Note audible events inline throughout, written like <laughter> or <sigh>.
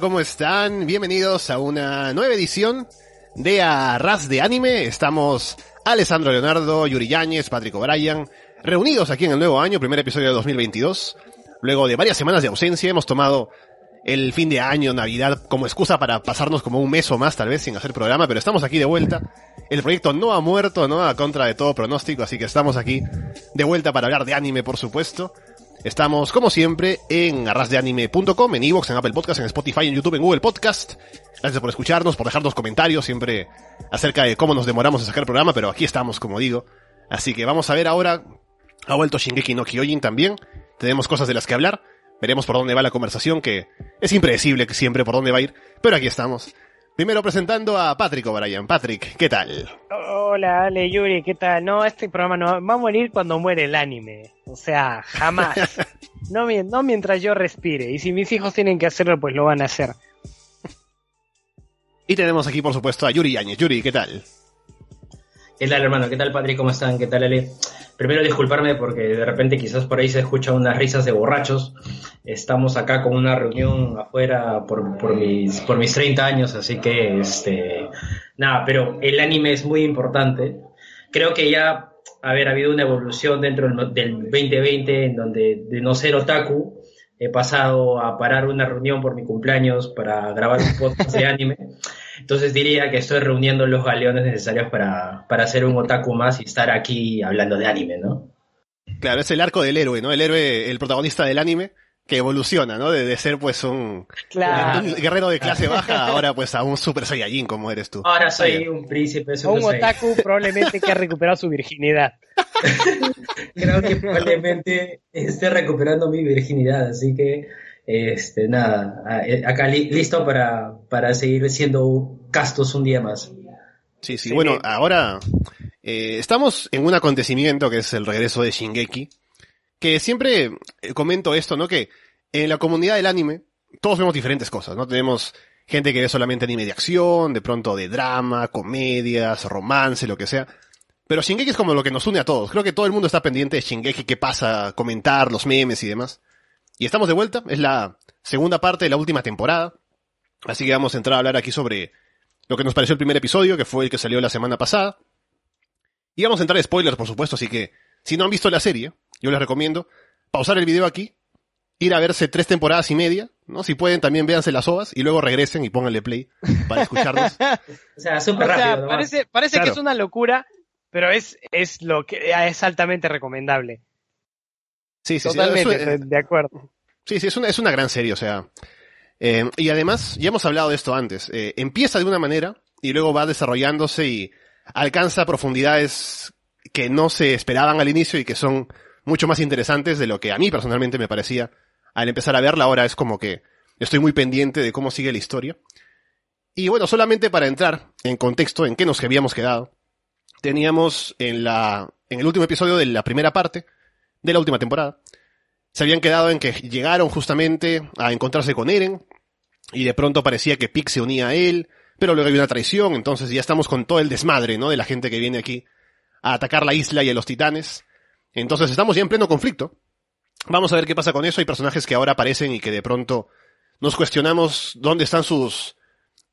¿cómo están? Bienvenidos a una nueva edición de Arras de Anime. Estamos Alessandro Leonardo, Yuri Yáñez, Patrick O'Brien, reunidos aquí en el nuevo año, primer episodio de 2022. Luego de varias semanas de ausencia, hemos tomado el fin de año, Navidad, como excusa para pasarnos como un mes o más tal vez sin hacer programa, pero estamos aquí de vuelta. El proyecto no ha muerto, ¿no? A contra de todo pronóstico, así que estamos aquí de vuelta para hablar de anime, por supuesto. Estamos, como siempre, en arrasdeanime.com, en Evox, en Apple Podcast, en Spotify, en YouTube, en Google Podcast. Gracias por escucharnos, por dejarnos comentarios siempre acerca de cómo nos demoramos en sacar el programa, pero aquí estamos, como digo. Así que vamos a ver ahora. Ha vuelto Shingeki no Kyojin también. Tenemos cosas de las que hablar. Veremos por dónde va la conversación, que es impredecible siempre por dónde va a ir, pero aquí estamos. Primero presentando a Patrick O'Brien. Patrick, ¿qué tal? Hola, Ale, Yuri, ¿qué tal? No, este programa no va a morir cuando muere el anime. O sea, jamás. <laughs> no, no mientras yo respire. Y si mis hijos tienen que hacerlo, pues lo van a hacer. Y tenemos aquí, por supuesto, a Yuri Yáñez. Yuri, ¿qué tal? ¿Qué tal, hermano? ¿Qué tal, Patrick? ¿Cómo están? ¿Qué tal, Ale? Primero disculparme porque de repente quizás por ahí se escuchan unas risas de borrachos. Estamos acá con una reunión afuera por, por, mis, por mis 30 años, así que, este, nada, pero el anime es muy importante. Creo que ya, a ver, ha habido una evolución dentro del 2020 en donde de no ser otaku, he pasado a parar una reunión por mi cumpleaños para grabar un podcast de anime. Entonces diría que estoy reuniendo los galeones necesarios para, para ser un otaku más y estar aquí hablando de anime, ¿no? Claro, es el arco del héroe, ¿no? El héroe, el protagonista del anime, que evoluciona, ¿no? De, ser pues un, guerrero de clase baja, <laughs> ahora pues a un super saiyajin como eres tú. Ahora soy un príncipe super Un otaku probablemente que ha recuperado su virginidad. <laughs> Creo que probablemente esté recuperando mi virginidad, así que este, nada, acá listo para, para seguir siendo castos un día más. Sí, sí, bueno, ahora eh, estamos en un acontecimiento que es el regreso de Shingeki, que siempre eh, comento esto, ¿no? Que en la comunidad del anime todos vemos diferentes cosas, ¿no? Tenemos gente que ve solamente anime de acción, de pronto de drama, comedias, romance, lo que sea. Pero Shingeki es como lo que nos une a todos. Creo que todo el mundo está pendiente de Shingeki, qué pasa, comentar los memes y demás. Y estamos de vuelta, es la segunda parte de la última temporada. Así que vamos a entrar a hablar aquí sobre lo que nos pareció el primer episodio, que fue el que salió la semana pasada. Y vamos a entrar a spoilers, por supuesto, así que si no han visto la serie, yo les recomiendo pausar el video aquí, ir a verse tres temporadas y media, ¿no? Si pueden también véanse las ovas y luego regresen y pónganle play para escucharnos. <laughs> o sea, súper rápido. parece, parece que es una locura, pero es, es lo que es altamente recomendable. Sí, sí, Totalmente, de acuerdo. Sí, sí, es una, es una gran serie, o sea. Eh, y además, ya hemos hablado de esto antes. Eh, empieza de una manera y luego va desarrollándose y alcanza profundidades que no se esperaban al inicio y que son mucho más interesantes de lo que a mí personalmente me parecía al empezar a verla. Ahora es como que estoy muy pendiente de cómo sigue la historia. Y bueno, solamente para entrar en contexto en qué nos habíamos quedado, teníamos en la, en el último episodio de la primera parte, de la última temporada. Se habían quedado en que llegaron justamente a encontrarse con Eren y de pronto parecía que Pix se unía a él, pero luego hay una traición, entonces ya estamos con todo el desmadre, ¿no? De la gente que viene aquí a atacar la isla y a los titanes. Entonces estamos ya en pleno conflicto. Vamos a ver qué pasa con eso. Hay personajes que ahora aparecen y que de pronto nos cuestionamos dónde están sus,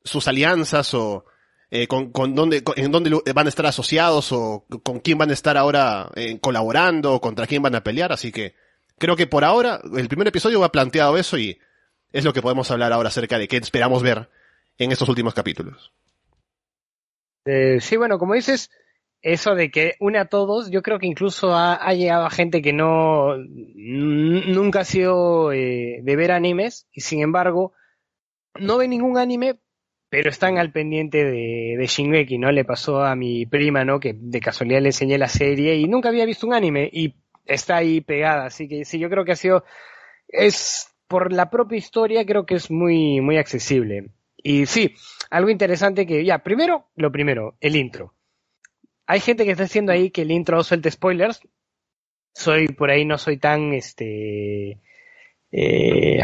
sus alianzas o eh, con, con dónde, en dónde van a estar asociados o con quién van a estar ahora eh, colaborando o contra quién van a pelear. Así que creo que por ahora el primer episodio va planteado eso y es lo que podemos hablar ahora acerca de qué esperamos ver en estos últimos capítulos. Eh, sí, bueno, como dices, eso de que une a todos, yo creo que incluso ha, llegado a gente que no nunca ha sido de ver animes y sin embargo no ve ningún anime pero están al pendiente de, de Shingeki, ¿no? Le pasó a mi prima, ¿no? Que de casualidad le enseñé la serie y nunca había visto un anime y está ahí pegada, así que sí, yo creo que ha sido, es por la propia historia, creo que es muy, muy accesible. Y sí, algo interesante que, ya, primero, lo primero, el intro. Hay gente que está haciendo ahí que el intro suelte spoilers. Soy, por ahí no soy tan, este, eh,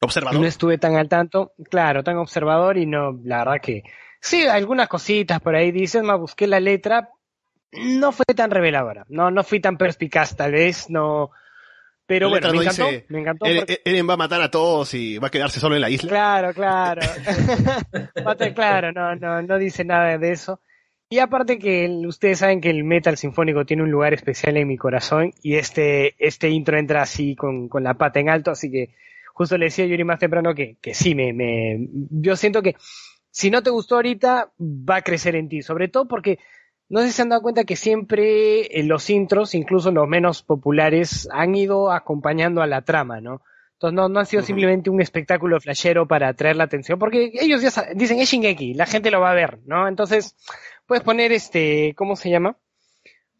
Observador. No estuve tan al tanto, claro, tan observador y no, la verdad que sí, algunas cositas por ahí dicen, me busqué la letra, no fue tan reveladora, no, no fui tan perspicaz, tal vez no, Pero bueno, me no encantó, dice, me encantó. Eren, porque- Eren va a matar a todos y va a quedarse solo en la isla. Claro, claro. <laughs> Claro, no, no, no dice nada de eso. Y aparte que el- ustedes saben que el metal sinfónico tiene un lugar especial en mi corazón y este, este intro entra así con, con la pata en alto, así que justo le decía a Yuri más temprano que, que sí, me, me, yo siento que si no te gustó ahorita, va a crecer en ti, sobre todo porque no sé si se han dado cuenta que siempre en los intros, incluso los menos populares, han ido acompañando a la trama, ¿no? Entonces no, no ha sido simplemente un espectáculo flashero para atraer la atención, porque ellos ya dicen es Shingeki, la gente lo va a ver, ¿no? Entonces puedes poner este, ¿cómo se llama?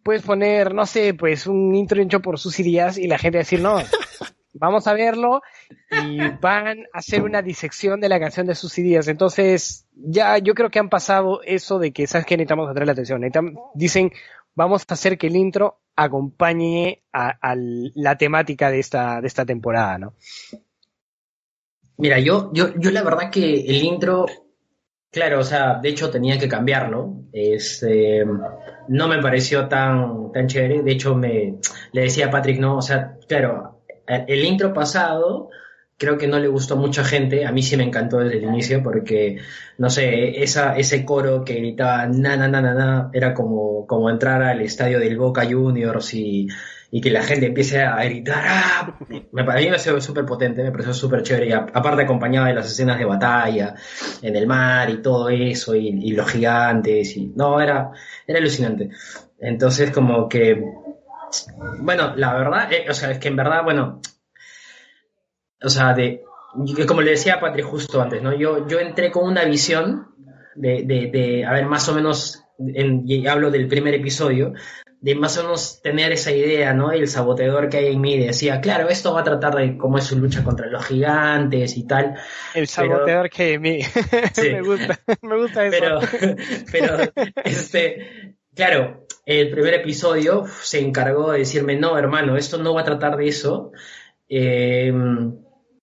Puedes poner, no sé, pues un intro hecho por sus ideas y la gente va a decir, no, <laughs> vamos a verlo y van a hacer una disección de la canción de sus ideas. Entonces, ya yo creo que han pasado eso de que, ¿sabes qué? Necesitamos atraer la atención. Dicen, vamos a hacer que el intro acompañe a, a la temática de esta, de esta temporada, ¿no? Mira, yo, yo, yo la verdad que el intro, claro, o sea, de hecho tenía que cambiarlo. Este, no me pareció tan, tan chévere. De hecho, me le decía a Patrick, no, o sea, claro, el, intro pasado creo que no le gustó a mucha gente. A mí sí me encantó desde el inicio porque, no sé, esa, ese coro que gritaba na, na, na, na, na, era como, como entrar al estadio del Boca Juniors y, y que la gente empiece a gritar. ¡ah! Me, para mí súper potente, me pareció súper chévere. Y aparte acompañado de las escenas de batalla en el mar y todo eso, y, los gigantes. y No, era, era alucinante. Entonces, como que. Bueno, la verdad, eh, o sea, es que en verdad, bueno. O sea, de. Como le decía a Patri justo antes, ¿no? Yo, yo entré con una visión de, de, de, a ver, más o menos, en- y hablo del primer episodio, de más o menos tener esa idea, ¿no? Y el saboteador que hay en mí decía, claro, esto va a tratar de cómo es su lucha contra los gigantes y tal. El saboteador que me, <laughs> Sí. me gusta, <laughs> me gusta eso. Pero, <laughs> pero, este, claro, el primer episodio se encargó de decirme, no, hermano, esto no va a tratar de eso. Eh,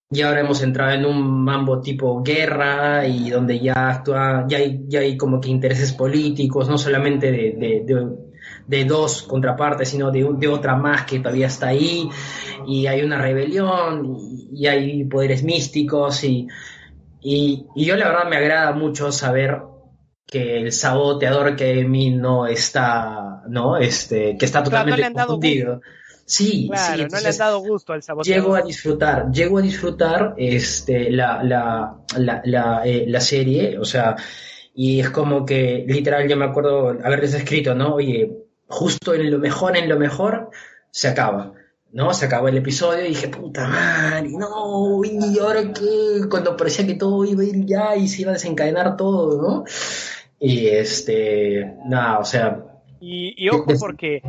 y ahora hemos entrado en un mambo tipo guerra y donde ya actúa, ya hay, ya hay como que intereses políticos, no solamente de, de, de, de dos contrapartes, sino de, de otra más que todavía está ahí, y hay una rebelión, y, y hay poderes místicos, y, y, y yo la verdad me agrada mucho saber que el saboteador que en mí no está, ¿no? Este, que está no totalmente confundido. Sí, Claro, sí, no le han dado gusto al saboteador. Llego a disfrutar, llego a disfrutar este, la, la, la, la, eh, la serie, o sea, y es como que literal yo me acuerdo haberles escrito, ¿no? Oye, justo en lo mejor, en lo mejor, se acaba, ¿no? Se acabó el episodio y dije, puta madre, no, y ahora qué, cuando parecía que todo iba a ir ya y se iba a desencadenar todo, ¿no? Y este, nada, o sea, Y, y ojo porque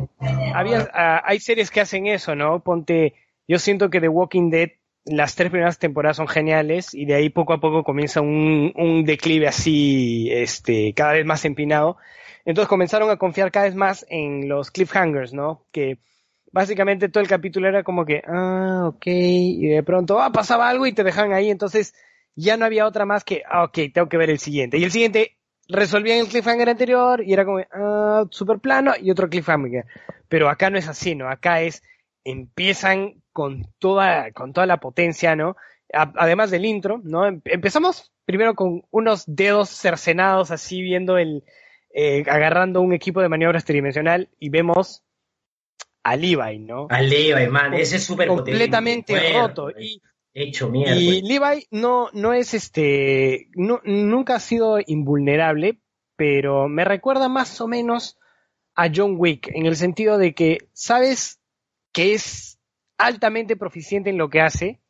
había, ah, hay series que hacen eso, ¿no? Ponte, yo siento que The Walking Dead, las tres primeras temporadas son geniales y de ahí poco a poco comienza un, un declive así, este, cada vez más empinado. Entonces comenzaron a confiar cada vez más en los cliffhangers, ¿no? Que básicamente todo el capítulo era como que, ah, ok, y de pronto, ah, pasaba algo y te dejan ahí, entonces ya no había otra más que, ah, ok, tengo que ver el siguiente. Y el siguiente resolvían el cliffhanger anterior y era como, ah, super plano y otro cliffhanger. Pero acá no es así, ¿no? Acá es, empiezan con toda, con toda la potencia, ¿no? Además del intro, ¿no? Em- Empezamos primero con unos dedos cercenados así viendo el, eh, agarrando un equipo de maniobras tridimensional y vemos a Levi, ¿no? a Levi, man, ese es súper completamente roto. Y, hecho mierda. y Levi no, no es este, no- nunca ha sido invulnerable, pero me recuerda más o menos a John Wick, en el sentido de que sabes que es altamente proficiente en lo que hace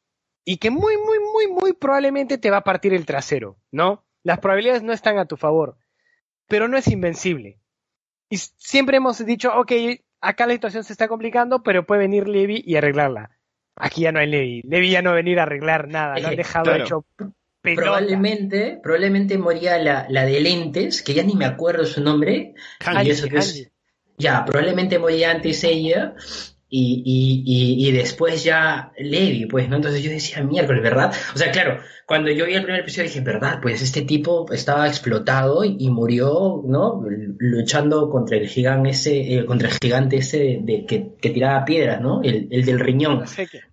y que muy, muy, muy, muy probablemente te va a partir el trasero, ¿no? Las probabilidades no están a tu favor, pero no es invencible. Y siempre hemos dicho, ok, acá la situación se está complicando, pero puede venir Levi y arreglarla. Aquí ya no hay Levi. Levi ya no va a venir a arreglar nada. Lo han dejado Claro. hecho pelota. Probablemente, probablemente moría la, la de lentes, que ya ni me acuerdo su nombre. Y eso que es- Hanji. ya, probablemente moría antes ella. Y, y, y, después ya Levi, pues, ¿no? Entonces yo decía, miércoles, ¿verdad? O sea, claro, cuando yo vi el primer episodio dije, ¿verdad? Pues este tipo estaba explotado y, murió, ¿no? Luchando contra el gigante ese, eh, contra el gigante ese de, que, que, tiraba piedras, ¿no? El, el del riñón.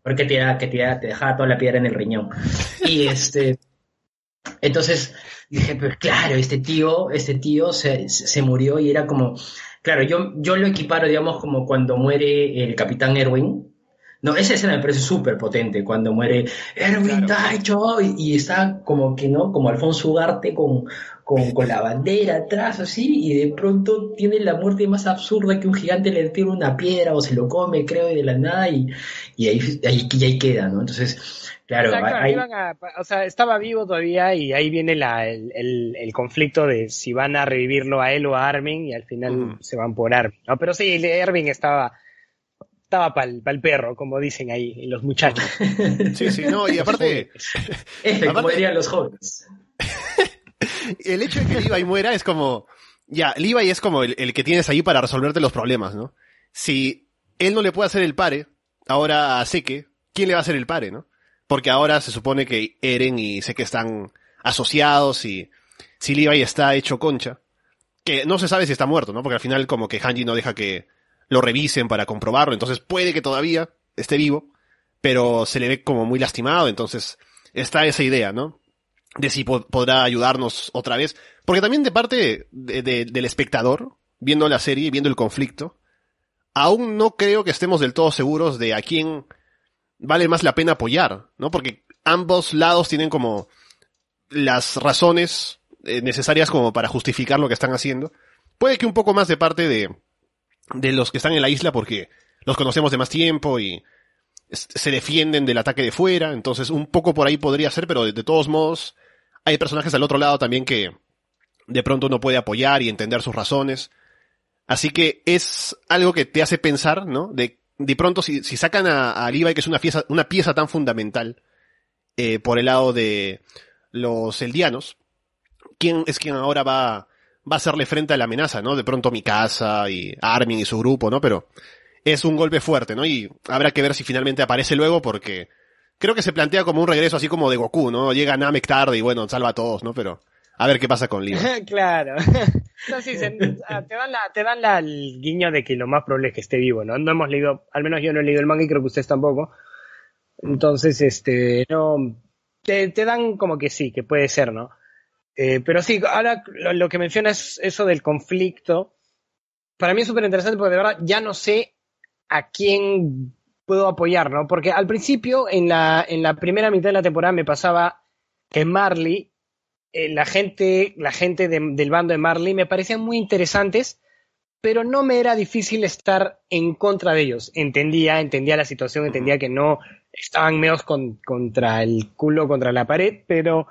Porque tiraba, que tiraba, te dejaba toda la piedra en el riñón. Y este, entonces dije, pues claro, este tío, este tío se, se murió y era como, Claro, yo, yo lo equiparo, digamos, como cuando muere el capitán Erwin. No, esa escena me parece súper potente, cuando muere Erwin claro. y, está como que, ¿no? Como Alfonso Ugarte con, con, con, la bandera atrás, así, y de pronto tiene la muerte más absurda que un gigante le tira una piedra o se lo come, creo, y de la nada, y, y ahí, ahí, ahí queda, ¿no? Entonces, Claro, o sea, estaba vivo todavía y ahí viene la, el, el, conflicto de si van a revivirlo a él o a Armin y al final se van por Armin, ¿no? Pero sí, Armin estaba estaba para el perro, como dicen ahí los muchachos. Sí, sí, no, y <laughs> aparte... F, como dirían los jóvenes. <laughs> el hecho de que Levi muera es como... Ya, Levi es como el, el que tienes ahí para resolverte los problemas, ¿no? Si él no le puede hacer el pare, ahora a Seke, ¿quién le va a hacer el pare, no? Porque ahora se supone que Eren y que están asociados y si Levi está hecho concha. Que no se sabe si está muerto, ¿no? Porque al final como que Hanji no deja que lo revisen para comprobarlo, entonces puede que todavía esté vivo, pero se le ve como muy lastimado, entonces está esa idea, ¿no? De si podrá ayudarnos otra vez. Porque también de parte del espectador, viendo la serie, viendo el conflicto, aún no creo que estemos del todo seguros de a quién vale más la pena apoyar, ¿no? Porque ambos lados tienen como las razones eh, necesarias como para justificar lo que están haciendo. Puede que un poco más de parte de, de los que están en la isla porque los conocemos de más tiempo y se defienden del ataque de fuera, entonces un poco por ahí podría ser, pero de, todos modos hay personajes al otro lado también que de pronto uno puede apoyar y entender sus razones. Así que es algo que te hace pensar, ¿no? De de pronto si, si sacan a, a, Levi, que es una pieza, una pieza tan fundamental eh, por el lado de los eldianos, ¿quién es quien ahora va, va a hacerle frente a la amenaza, ¿no? De pronto mi casa y Armin y su grupo, ¿no? Pero es un golpe fuerte, ¿no? Y habrá que ver si finalmente aparece luego porque creo que se plantea como un regreso así como de Goku, ¿no? Llega Namek tarde y bueno, salva a todos, ¿no? Pero a ver qué pasa con Levi. <laughs> claro. <laughs> No, sí, ah, te dan, la, te dan la, el guiño de que lo más probable es que esté vivo, ¿no? No hemos leído, al menos yo no he leído el manga y creo que ustedes tampoco. Entonces, este, no, te, dan como que sí, que puede ser, ¿no? Eh, pero sí, ahora lo, que mencionas, eso del conflicto, para mí es súper interesante porque de verdad ya no sé a quién puedo apoyar, ¿no? Porque al principio, en la, en la primera mitad de la temporada me pasaba que Marley eh, la gente, la gente del bando de Marley me parecían muy interesantes, pero no me era difícil estar en contra de ellos. Entendía, entendía la situación, entendía que no estaban meos contra el culo, contra la pared, pero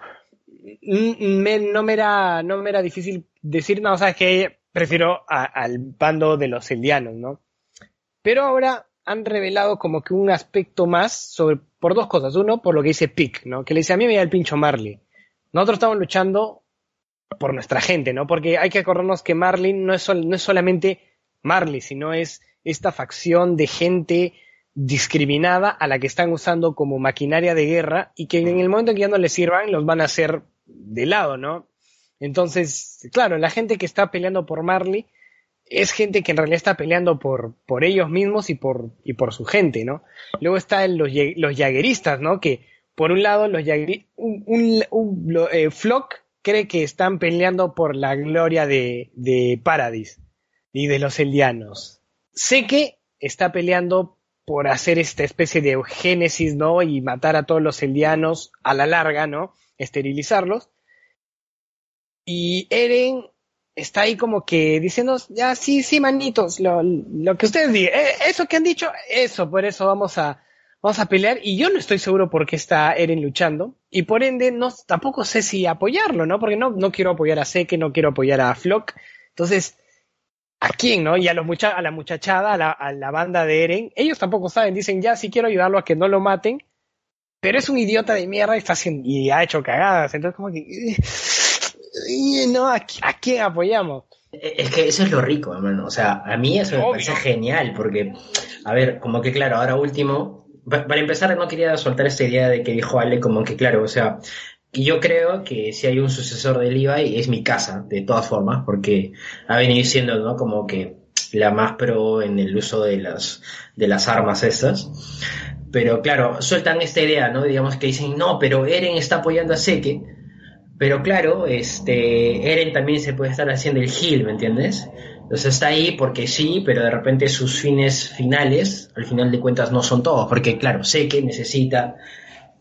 no, me era, no me era difícil decir, no, sabes que prefiero al bando de los indianos, ¿no? Pero ahora han revelado como que un aspecto más sobre, por dos cosas. Uno, por lo que dice Pick, ¿no? Que le dice, a mí me da el pincho Marley nosotros estamos luchando por nuestra gente, ¿no? Porque hay que acordarnos que Marlin no es, no es solamente Marley, sino es esta facción de gente discriminada a la que están usando como maquinaria de guerra y que en el momento en que ya no les sirvan los van a hacer de lado, ¿no? Entonces, claro, la gente que está peleando por Marley es gente que en realidad está peleando por, por ellos mismos y por, y por su gente, ¿no? Luego están los, los yagueristas, ¿no? Que por un lado, los un, un, eh, Flock cree que están peleando por la gloria de, de Paradis y de los Eldianos. Sé que está peleando por hacer esta especie de génesis, ¿no? Y matar a todos los Eldianos a la larga, ¿no? Esterilizarlos. Y Eren está ahí como que diciendo, ya sí, sí, manitos, lo, lo que ustedes digan, eh, eso que han dicho, eso, por eso vamos a, vamos a pelear y yo no estoy seguro por qué está Eren luchando y por ende no tampoco sé si apoyarlo, ¿no? Porque no, no quiero apoyar a Seke, no quiero apoyar a Flock. Entonces, ¿a quién, no? Y a, los mucha a la muchachada, a la, a la, banda de Eren, ellos tampoco saben, dicen, ya, sí quiero ayudarlo a que no lo maten, pero es un idiota de mierda y, está haciendo, y ha hecho cagadas, entonces como que... no, ¿a, quién apoyamos? Es que eso es lo rico, hermano. O sea, a mí eso me parece genial, porque, a ver, como que claro, ahora último, para empezar, no quería soltar esta idea de que dijo Ale, como que claro, o sea, yo creo que si hay un sucesor de Levi es mi casa, de todas formas, porque ha venido siendo, ¿no? Como que la más pro en el uso de las, de las armas estas. Pero claro, sueltan esta idea, ¿no? Digamos que dicen, no, pero Eren está apoyando a Seke pero claro, este, Eren también se puede estar haciendo el heal, ¿me entiendes? Entonces está ahí porque sí, pero de repente sus fines finales, al final de cuentas, no son todos. Porque claro, sé que necesita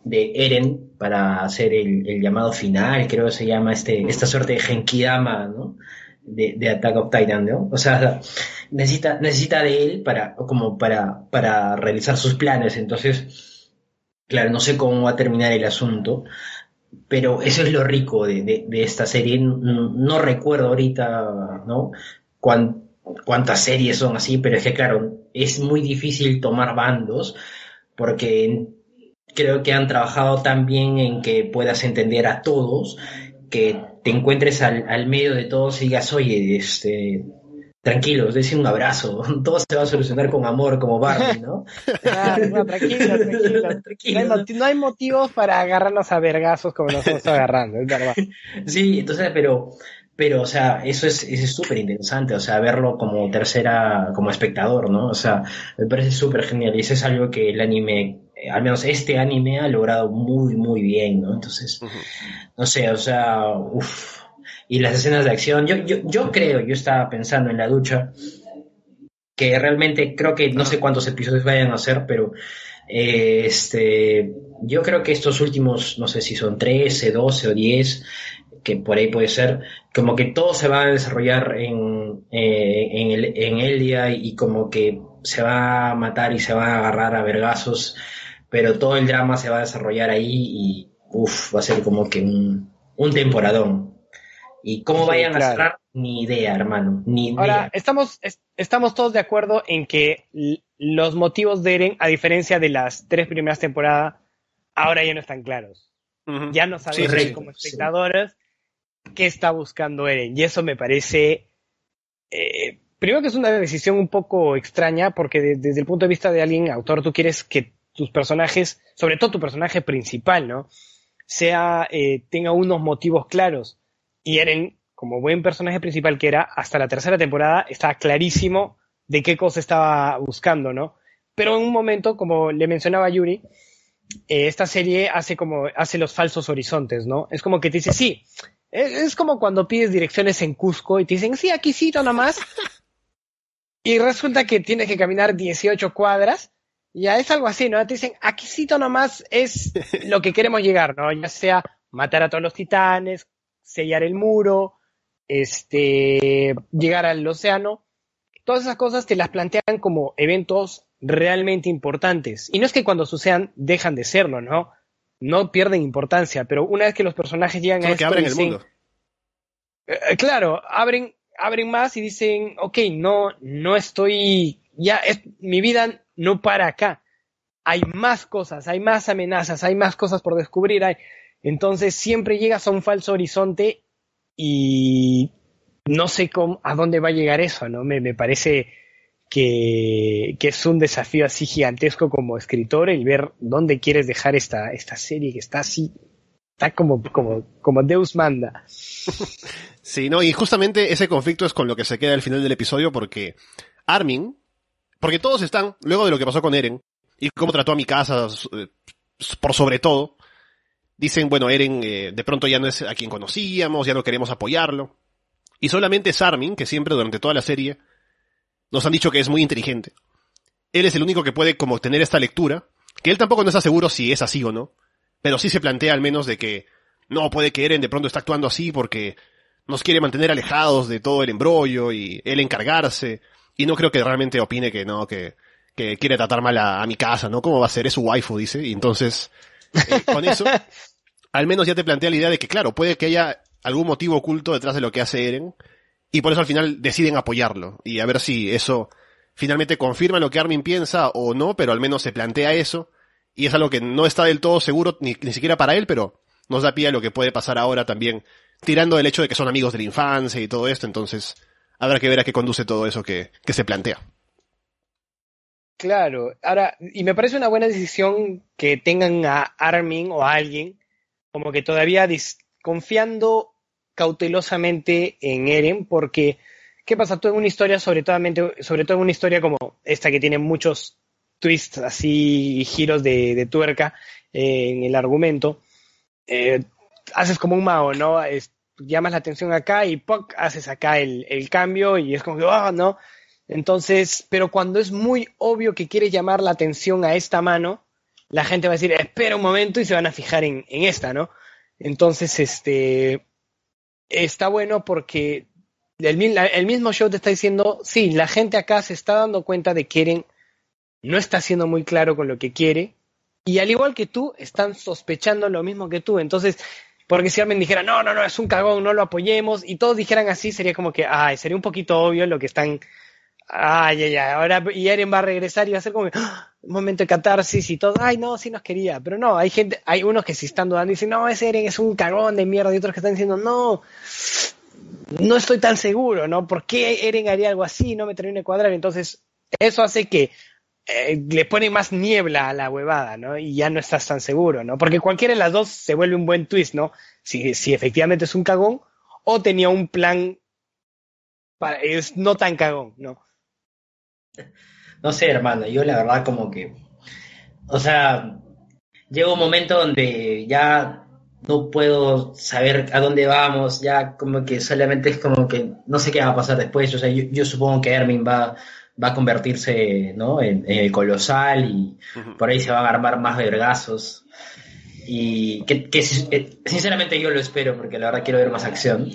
de Eren para hacer el, llamado final, creo que se llama este, esta suerte de Genkidama, ¿no? De, de, Attack of Titan, ¿no? O sea, necesita, necesita de él para, como para, para realizar sus planes. Entonces, claro, no sé cómo va a terminar el asunto pero eso es lo rico de, esta serie. No, recuerdo ahorita, ¿no? cuántas series son así, pero es que, claro, es muy difícil tomar bandos porque creo que han trabajado tan bien en que puedas entender a todos, que te encuentres al, al medio de todos y digas, oye, este, tranquilos, dense un abrazo, <laughs> todo se va a solucionar con amor como Barbie, ¿no? <laughs> no, tranquilo, <laughs> tranquilo. No, hay motivos para agarrarnos a vergazos como nos estamos agarrando, es verdad. Sí, entonces, pero, pero, o sea, eso es súper interesante, o sea, verlo como tercera, como espectador, ¿no? O sea, me parece súper genial y eso es algo que el anime, al menos este anime ha logrado muy, muy bien, ¿no? Entonces, no sé, o sea, uff y las escenas de acción. Yo, yo, yo creo, yo estaba pensando en la ducha, que realmente creo que no sé cuántos episodios vayan a ser, pero eh, este, yo creo que estos últimos, no sé si son 13, 12 o 10, que por ahí puede ser, como que todo se va a desarrollar en, eh, en, el, en Elia y como que se va a matar y se va a agarrar a vergazos, pero todo el drama se va a desarrollar ahí y uff, va a ser como que un, un temporadón. Y cómo vayan a cerrar, ni idea, hermano, ni idea. Ahora, estamos, estamos todos de acuerdo en que los motivos de Eren, a diferencia de las tres primeras temporadas, ahora ya no están claros. Ya no sabemos como espectadores qué está buscando Eren. Y eso me parece, eh, primero que es una decisión un poco extraña, porque desde el punto de vista de alguien, autor, tú quieres que tus personajes, sobre todo tu personaje principal, ¿no? Sea, eh, tenga unos motivos claros y Eren, como buen personaje principal que era, hasta la tercera temporada estaba clarísimo de qué cosa estaba buscando, ¿no? Pero en un momento, como le mencionaba Yuri, eh, esta serie hace como, hace los falsos horizontes, ¿no? Es como que te dice, sí, es, como cuando pides direcciones en Cusco y te dicen, sí, aquí sí, nomás. y resulta que tienes que caminar 18 cuadras. Ya es algo así, ¿no? Te dicen, aquí sí, nomás es lo que queremos llegar, ¿no? Ya sea matar a todos los titanes, sellar el muro, este, llegar al océano. Todas esas cosas te las plantean como eventos realmente importantes. Y no es que cuando sucedan dejan de serlo, ¿no? No pierden importancia, pero una vez que los personajes llegan a esto, que abren el mundo. Eh, claro, abren, abren más y dicen, ok, no, no estoy, ya, es, mi vida no para acá. Hay más cosas, hay más amenazas, hay más cosas por descubrir, hay, entonces siempre llegas a un falso horizonte y no sé cómo, a dónde va a llegar eso, ¿no? Me, parece que, es un desafío así gigantesco como escritor el ver dónde quieres dejar esta, esta serie que está así, está como, como, como Deus manda. <laughs> Sí, no, y justamente ese conflicto es con lo que se queda al final del episodio porque Armin, porque todos están, luego de lo que pasó con Eren, y cómo trató a mi casa eh, por sobre todo, Dicen, bueno, Eren eh, de pronto ya no es a quien conocíamos, ya no queremos apoyarlo. Y solamente Sarmin, que siempre durante toda la serie nos han dicho que es muy inteligente. Él es el único que puede como tener esta lectura, que él tampoco no está seguro si es así o no, pero sí se plantea al menos de que no puede que Eren de pronto está actuando así porque nos quiere mantener alejados de todo el embrollo y él encargarse. Y no creo que realmente opine que no, que, que quiere tratar mal a, mi casa, ¿no? ¿Cómo va a ser? Es su waifu, dice. Y entonces, eh, con eso, <laughs> al menos ya te plantea la idea de que, claro, puede que haya algún motivo oculto detrás de lo que hace Eren, y por eso al final deciden apoyarlo, y a ver si eso finalmente confirma lo que Armin piensa o no, pero al menos se plantea eso, y es algo que no está del todo seguro ni, ni siquiera para él, pero nos da pie a lo que puede pasar ahora también, tirando del hecho de que son amigos de la infancia y todo esto, entonces habrá que ver a qué conduce todo eso que, que se plantea. Claro, ahora, y me parece una buena decisión que tengan a Armin o a alguien como que todavía confiando cautelosamente en Eren, porque ¿qué pasa? Tú en una historia, sobre todo, sobre todo en una historia como esta que tiene muchos twists así, giros de, tuerca eh, en el argumento, eh, haces como un mago, ¿no? llamas la atención acá y ¡poc! haces acá el, cambio y es como que, oh, ¿no? Entonces, pero cuando es muy obvio que quiere llamar la atención a esta mano, la gente va a decir, espera un momento y se van a fijar en, esta, ¿no? Entonces, este, está bueno porque el, el, mismo show te está diciendo, sí, la gente acá se está dando cuenta de que Eren no está siendo muy claro con lo que quiere, y al igual que tú, están sospechando lo mismo que tú. Entonces, porque si alguien dijera, no, no, no, es un cagón, no lo apoyemos, y todos dijeran así, sería como que, ay, sería un poquito obvio lo que están Ay, ay, ay, ahora y Eren va a regresar y va a ser como ¡ah! un momento de catarsis y todo. Ay, no, sí nos quería. Pero no, hay gente, hay unos que sí están dudando y dicen, no, ese Eren es un cagón de mierda. Y otros que están diciendo, no, no estoy tan seguro, ¿no? ¿Por qué Eren haría algo así? No me termine de cuadrar. Entonces, eso hace que eh, le pone más niebla a la huevada, ¿no? Y ya no estás tan seguro, ¿no? Porque cualquiera de las dos se vuelve un buen twist, ¿no? Si, si efectivamente es un cagón o tenía un plan para, es no tan cagón, ¿no? <laughs> No sé, hermano, yo la verdad como que, o sea, llega un momento donde ya no puedo saber a dónde vamos, ya como que solamente es como que no sé qué va a pasar después, o sea, yo, supongo que Ermin va, va a convertirse ¿no? en, el colosal y por ahí se van a armar más vergazos. Y que, eh, sinceramente yo lo espero porque la verdad quiero ver más acción.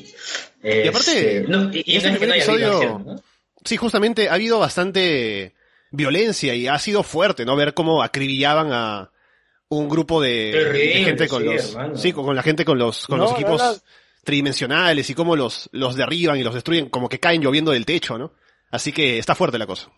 y aparte, no, episodio... Sí, justamente ha habido bastante violencia y ha sido fuerte, ¿no? Ver cómo acribillaban a un grupo de, gente con los, sí, con, la gente con los, con los equipos tridimensionales y cómo los, los derriban y los destruyen, como que caen lloviendo del techo, ¿no? Así que está fuerte la cosa.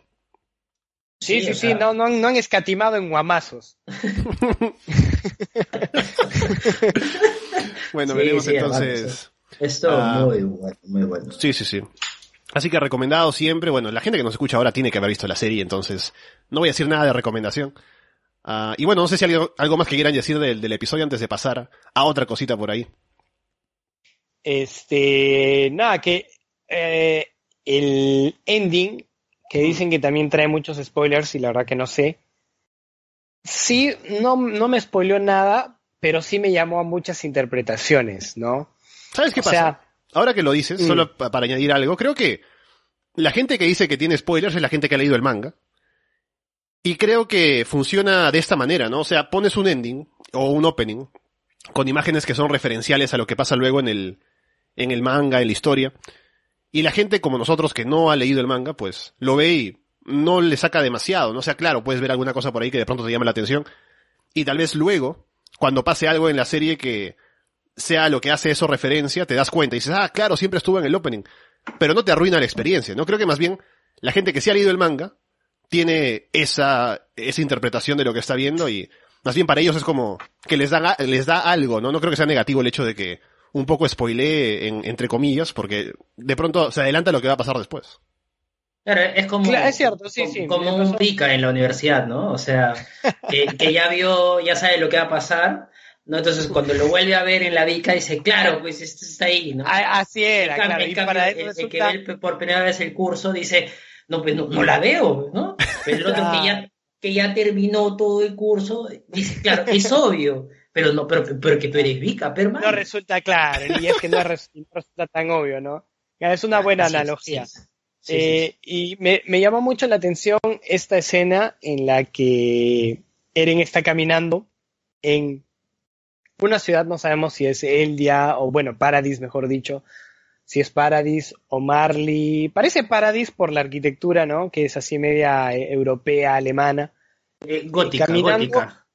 Sí, sí, sí, no, no, no han escatimado en guamazos. <laughs> <laughs> bueno, veremos entonces. Esto muy bueno, muy bueno. Sí, sí, sí. Así que recomendado siempre. Bueno, la gente que nos escucha ahora tiene que haber visto la serie, entonces no voy a decir nada de recomendación. Ah, y bueno, no sé si hay algo, más que quieran decir del, episodio antes de pasar a otra cosita por ahí. Este, nada, que eh, el ending, que dicen que también trae muchos spoilers y la verdad que no sé. Sí, no, no me spoileó nada, pero sí me llamó a muchas interpretaciones, ¿no? ¿Sabes qué pasa? Ahora que lo dices, mm. solo para añadir algo, creo que la gente que dice que tiene spoilers es la gente que ha leído el manga. Y creo que funciona de esta manera, ¿no? O sea, pones un ending o un opening con imágenes que son referenciales a lo que pasa luego en el, en el manga, en la historia. Y la gente como nosotros que no ha leído el manga, pues lo ve y no le saca demasiado, ¿no? O sea, claro, puedes ver alguna cosa por ahí que de pronto te llama la atención. Y tal vez luego, cuando pase algo en la serie que sea lo que hace eso referencia, te das cuenta y dices, ah, claro, siempre estuvo en el opening. Pero no te arruina la experiencia, ¿no? Creo que más bien la gente que sí ha leído el manga tiene esa, esa interpretación de lo que está viendo y más bien para ellos es como que les da, les da algo, ¿no? No creo que sea negativo el hecho de que un poco spoilee entre comillas, porque de pronto se adelanta lo que va a pasar después. Claro, es como, es cierto, sí, sí, como un pica en la universidad, ¿no? O sea, que, que, ya vio, ya sabe lo que va a pasar, ¿no? Entonces cuando lo vuelve a ver en la vica dice, claro, pues esto está ahí, ¿no? Así era, claro. y para el, que ve por primera vez el curso dice, no, pues no, la veo, ¿no? Pero el otro que ya, <laughs> que ya terminó todo el curso dice, claro, es obvio, pero no, pero, pero que tú eres vica, pero No resulta claro, y es que no, resulta tan obvio, ¿no? Es una buena analogía. Eh, y me, me llamó mucho la atención esta escena en la que Eren está caminando en una ciudad, no sabemos si es Eldia o bueno, Paradis, mejor dicho, si es Paradis o Marley. Parece Paradis por la arquitectura, ¿no? Que es así media eh, europea, alemana. Eh, gótica, gótica.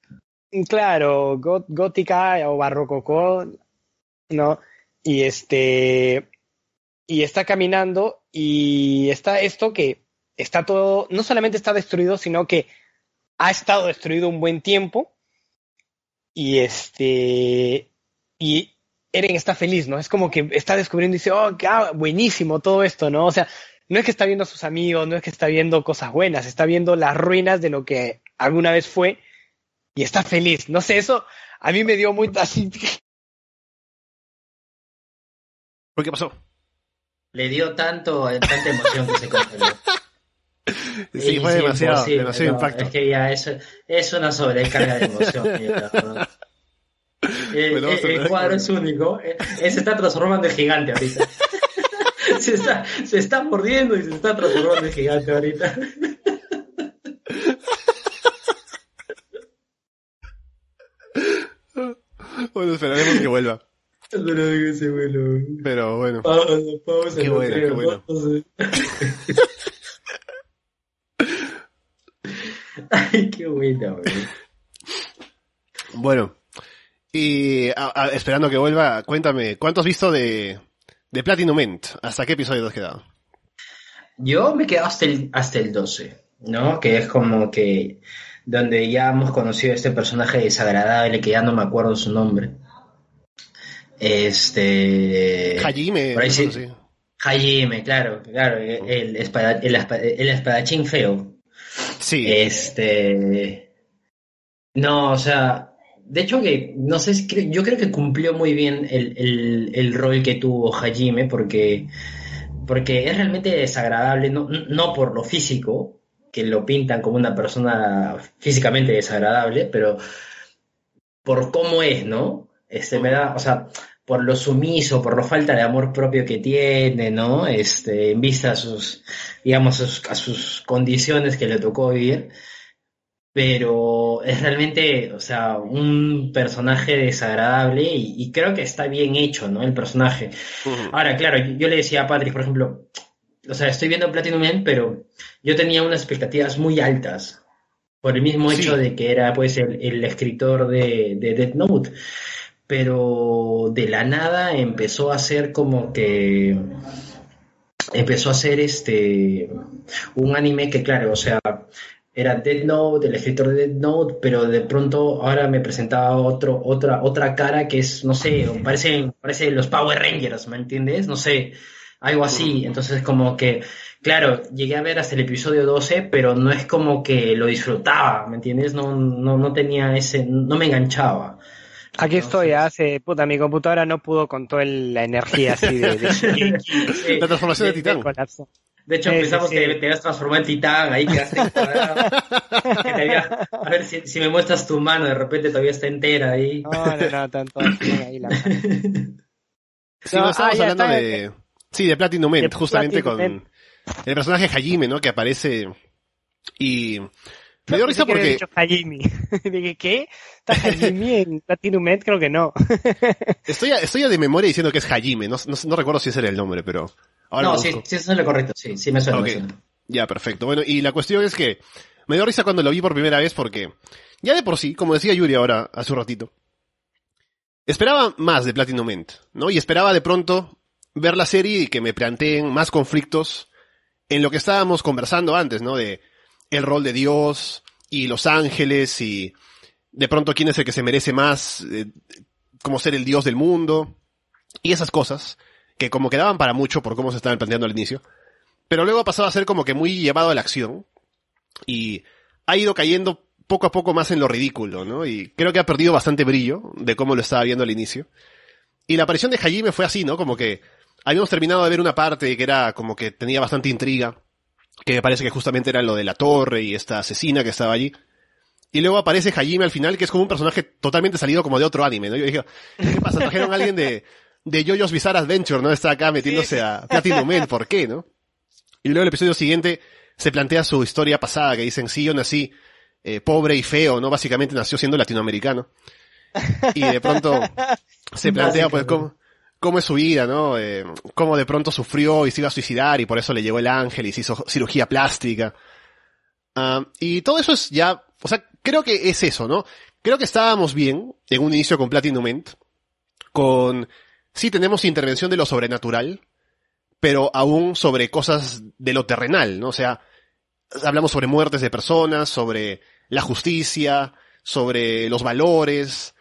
Claro, gótica o barrococó, ¿no? Y este y está caminando y está esto que está todo, no solamente está destruido, sino que ha estado destruido un buen tiempo y este. Y Eren está feliz, ¿no? Es como que está descubriendo y dice, oh, qué ah, buenísimo todo esto, ¿no? O sea, no es que está viendo a sus amigos, no es que está viendo cosas buenas, está viendo las ruinas de lo que alguna vez fue y está feliz. No sé, eso a mí me dio muy así. ¿Por qué pasó? Le dio tanto, tanta emoción que se congeló. Sí, fue demasiado, demasiado impacto. Es que ya es, es una sobrecarga de emoción. <laughs> Eh, eh, el, cuadro es único. Eh, se está transformando en gigante ahorita. <laughs> se, está, se está mordiendo y se está transformando en gigante ahorita. <laughs> bueno, esperaremos que vuelva. Pero bueno. Pausa, pausa. Qué bueno, qué bueno. <laughs> Ay, qué buena, güey. Bueno, y a, a, esperando que vuelva, cuéntame, ¿cuánto has visto de, de Platinum End? ¿Hasta qué episodio te has quedado? Yo me he quedado hasta el, hasta el 12, ¿no? Que es como que donde ya hemos conocido a este personaje desagradable que ya no me acuerdo su nombre. Este. Hajime. Por ahí sí. sí. Hajime, claro, claro, el, espada, el, el espadachín feo. Sí. Este. No, o sea, de hecho que, no sé, yo creo que cumplió muy bien el, el, el rol que tuvo Hajime, porque, porque es realmente desagradable, no, no por lo físico, que lo pintan como una persona físicamente desagradable, pero por cómo es, ¿no? Este me da, o sea, por lo sumiso, por la falta de amor propio que tiene, ¿no? Este, en vista a sus, digamos, a sus, a sus condiciones que le tocó vivir pero es realmente, o sea, un personaje desagradable y, y, creo que está bien hecho, ¿no? El personaje. Uh -huh. Ahora, claro, yo le decía a Patrick, por ejemplo, o sea, estoy viendo Platinum Man, pero yo tenía unas expectativas muy altas por el mismo hecho sí. de que era, pues, el, el escritor de, de Death Note. Pero de la nada empezó a ser como que empezó a ser este un anime que claro, o sea, era Dead Note, el escritor de Dead Note, pero de pronto ahora me presentaba otro, otra, otra cara que es, no sé, parece, parece los Power Rangers, ¿me entiendes? No sé, algo así. Entonces como que, claro, llegué a ver hasta el episodio 12, pero no es como que lo disfrutaba, ¿me entiendes? No, no, no tenía ese, no me enganchaba. Aquí estoy, hace, puta, mi computadora no pudo con toda la energía así de... <laughs> la transformación de, de titán. De hecho, sí, pensamos sí, que te habías transformado en titán, ahí quedaste encuadrado. <laughs> que te había... A ver, si, si, me muestras tu mano, de repente todavía está entera ahí. No, no, no, <laughs> tanto ahí la mano. Sí, no, estamos ah, hablando está, de... Sí, de Platinum Man, justamente Platinum con el personaje Hajime, ¿no? Que aparece y... Me dio risa porque... Dicho Hajime. <laughs> Dije, ¿qué? ¿Está Hajime en Platinum Man? Creo que no. <laughs> estoy, a, estoy a de memoria diciendo que es Hajime, no, no, no recuerdo si ese era el nombre, pero... Ahora no, sí, sí, eso es lo correcto, sí, sí me suena. Okay. Me suena. Ya, perfecto. Bueno, y la cuestión es que me dio risa cuando lo vi por primera vez porque, ya de por sí, como decía Yuri ahora, hace un ratito, esperaba más de Platinum End, ¿no? Y esperaba de pronto ver la serie y que me planteen más conflictos en lo que estábamos conversando antes, ¿no? De el rol de Dios y los ángeles y de pronto quién es el que se merece más eh, como ser el Dios del mundo y esas cosas que como quedaban para mucho por cómo se estaban planteando al inicio, pero luego ha pasado a ser como que muy llevado a la acción y ha ido cayendo poco a poco más en lo ridículo, ¿no? Y creo que ha perdido bastante brillo de cómo lo estaba viendo al inicio. Y la aparición de Hajime fue así, ¿no? Como que habíamos terminado de ver una parte que era como que tenía bastante intriga, que me parece que justamente era lo de la torre y esta asesina que estaba allí. Y luego aparece Hajime al final, que es como un personaje totalmente salido como de otro anime, ¿no? Yo dije, ¿qué pasa? Trajeron a alguien de, de JoJo's Bizarre Adventure, ¿no? Está acá metiéndose sí, a Platinum Man, ¿por qué, no? Y luego el episodio siguiente se plantea su historia pasada, que dicen, sí, yo nací eh, pobre y feo, ¿no? Básicamente nació siendo latinoamericano. Y de pronto se plantea, pues, cómo, cómo es su vida, ¿no? Eh, cómo de pronto sufrió y se iba a suicidar y por eso le llegó el ángel y se hizo cirugía plástica. Uh, y todo eso es ya, o sea, creo que es eso, ¿no? Creo que estábamos bien en un inicio con Platinum End, con sí tenemos intervención de lo sobrenatural, pero aún sobre cosas de lo terrenal, ¿no? O sea, hablamos sobre muertes de personas, sobre la justicia, sobre los valores,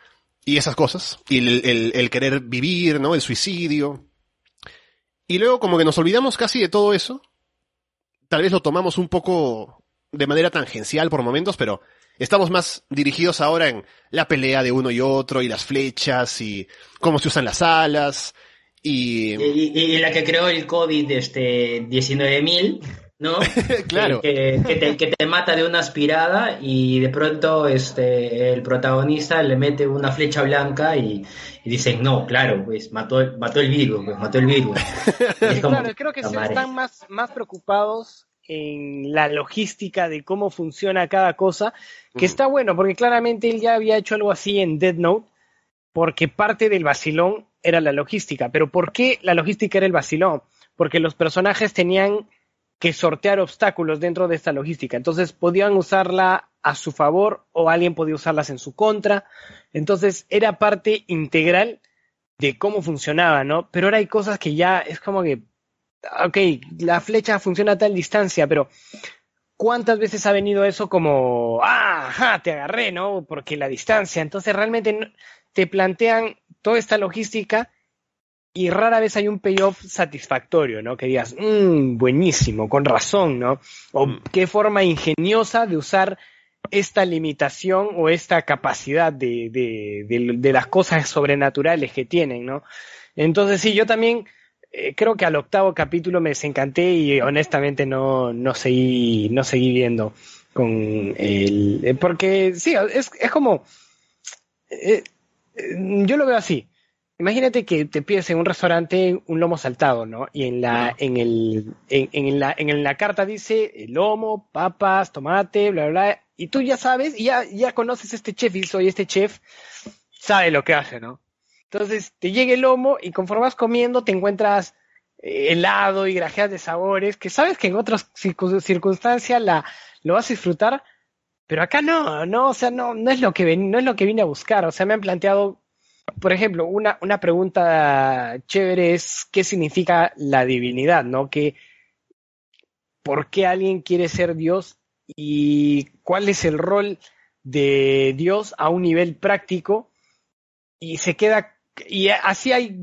y esas cosas, y el, el, el querer vivir, ¿no? El suicidio. Y luego como que nos olvidamos casi de todo eso. Tal vez lo tomamos un poco de manera tangencial por momentos, pero estamos más dirigidos ahora en la pelea de uno y otro, y las flechas, y cómo se usan las alas, y... Y, y la que creó el COVID, este, 19.000, ¿no? <laughs> claro. Que, que, te, que, te, mata de una aspirada y de pronto este, el protagonista le mete una flecha blanca y, y dicen, no, claro, pues mató, mató el virus, pues mató el virus. <laughs> como, claro, creo que sí están más, más preocupados en la logística de cómo funciona cada cosa, que mm. está bueno, porque claramente él ya había hecho algo así en Dead Note, porque parte del vacilón era la logística. Pero ¿por qué la logística era el vacilón? Porque los personajes tenían que sortear obstáculos dentro de esta logística. Entonces podían usarla a su favor o alguien podía usarlas en su contra. Entonces era parte integral de cómo funcionaba, ¿no? Pero ahora hay cosas que ya es como que, ok, la flecha funciona a tal distancia, pero ¿cuántas veces ha venido eso como, ah, ajá, te agarré, ¿no? Porque la distancia. Entonces realmente te plantean toda esta logística y rara vez hay un payoff satisfactorio, ¿no? Que digas, mmm, buenísimo, con razón, ¿no? O Mm. qué forma ingeniosa de usar esta limitación o esta capacidad de, de, de, de las cosas sobrenaturales que tienen, ¿no? Entonces sí, yo también eh, creo que al octavo capítulo me desencanté y honestamente no, no seguí, no seguí viendo con el, eh, porque sí, es, es como, eh, yo lo veo así. Imagínate que te pides en un restaurante un lomo saltado, ¿no? Y en la, en el, en, en la, en la carta dice lomo, papas, tomate, bla, bla, bla. Y tú ya sabes, y ya, ya conoces este chef y soy este chef, sabe lo que hace, ¿no? Entonces te llega el lomo y conforme vas comiendo te encuentras eh, helado y grajeas de sabores que sabes que en otras circunstancias la, lo vas a disfrutar, pero acá no, no, o sea, no, no es lo que ven, no es lo que vine a buscar. O sea, me han planteado por ejemplo, una, una pregunta chévere es qué significa la divinidad, ¿no? Que, ¿Por qué alguien quiere ser Dios y cuál es el rol de Dios a un nivel práctico? Y se queda, y así hay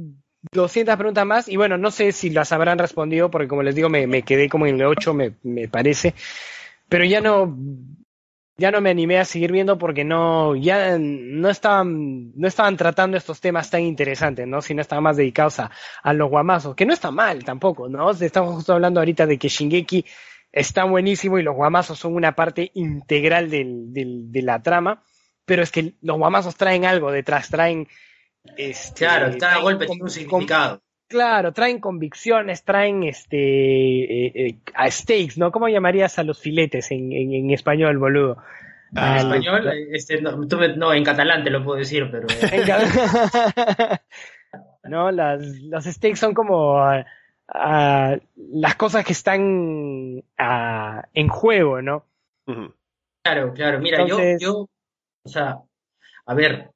200 preguntas más, y bueno, no sé si las habrán respondido, porque como les digo, me, me quedé como en el 8, me, me parece, pero ya no, ya no me animé a seguir viendo porque no, ya no estaban, no estaban tratando estos temas tan interesantes, ¿no? Sino estaban más dedicados a, a los guamazos, que no está mal tampoco, ¿no? Estamos justo hablando ahorita de que Shingeki está buenísimo y los guamazos son una parte integral del, del, de la trama, pero es que los guamazos traen algo detrás, traen... Este, claro, cada golpe tiene un significado. Claro, traen convicciones, traen este eh, eh, a stakes, ¿no? ¿Cómo llamarías a los filetes en, en, en español, boludo? Ah, en español, este, no, no, en catalán te lo puedo decir, pero. <laughs> no, las, los stakes son como uh, uh, las cosas que están uh, en juego, ¿no? Uh -huh. Claro, claro. Mira, Entonces... yo, yo, o sea, a ver,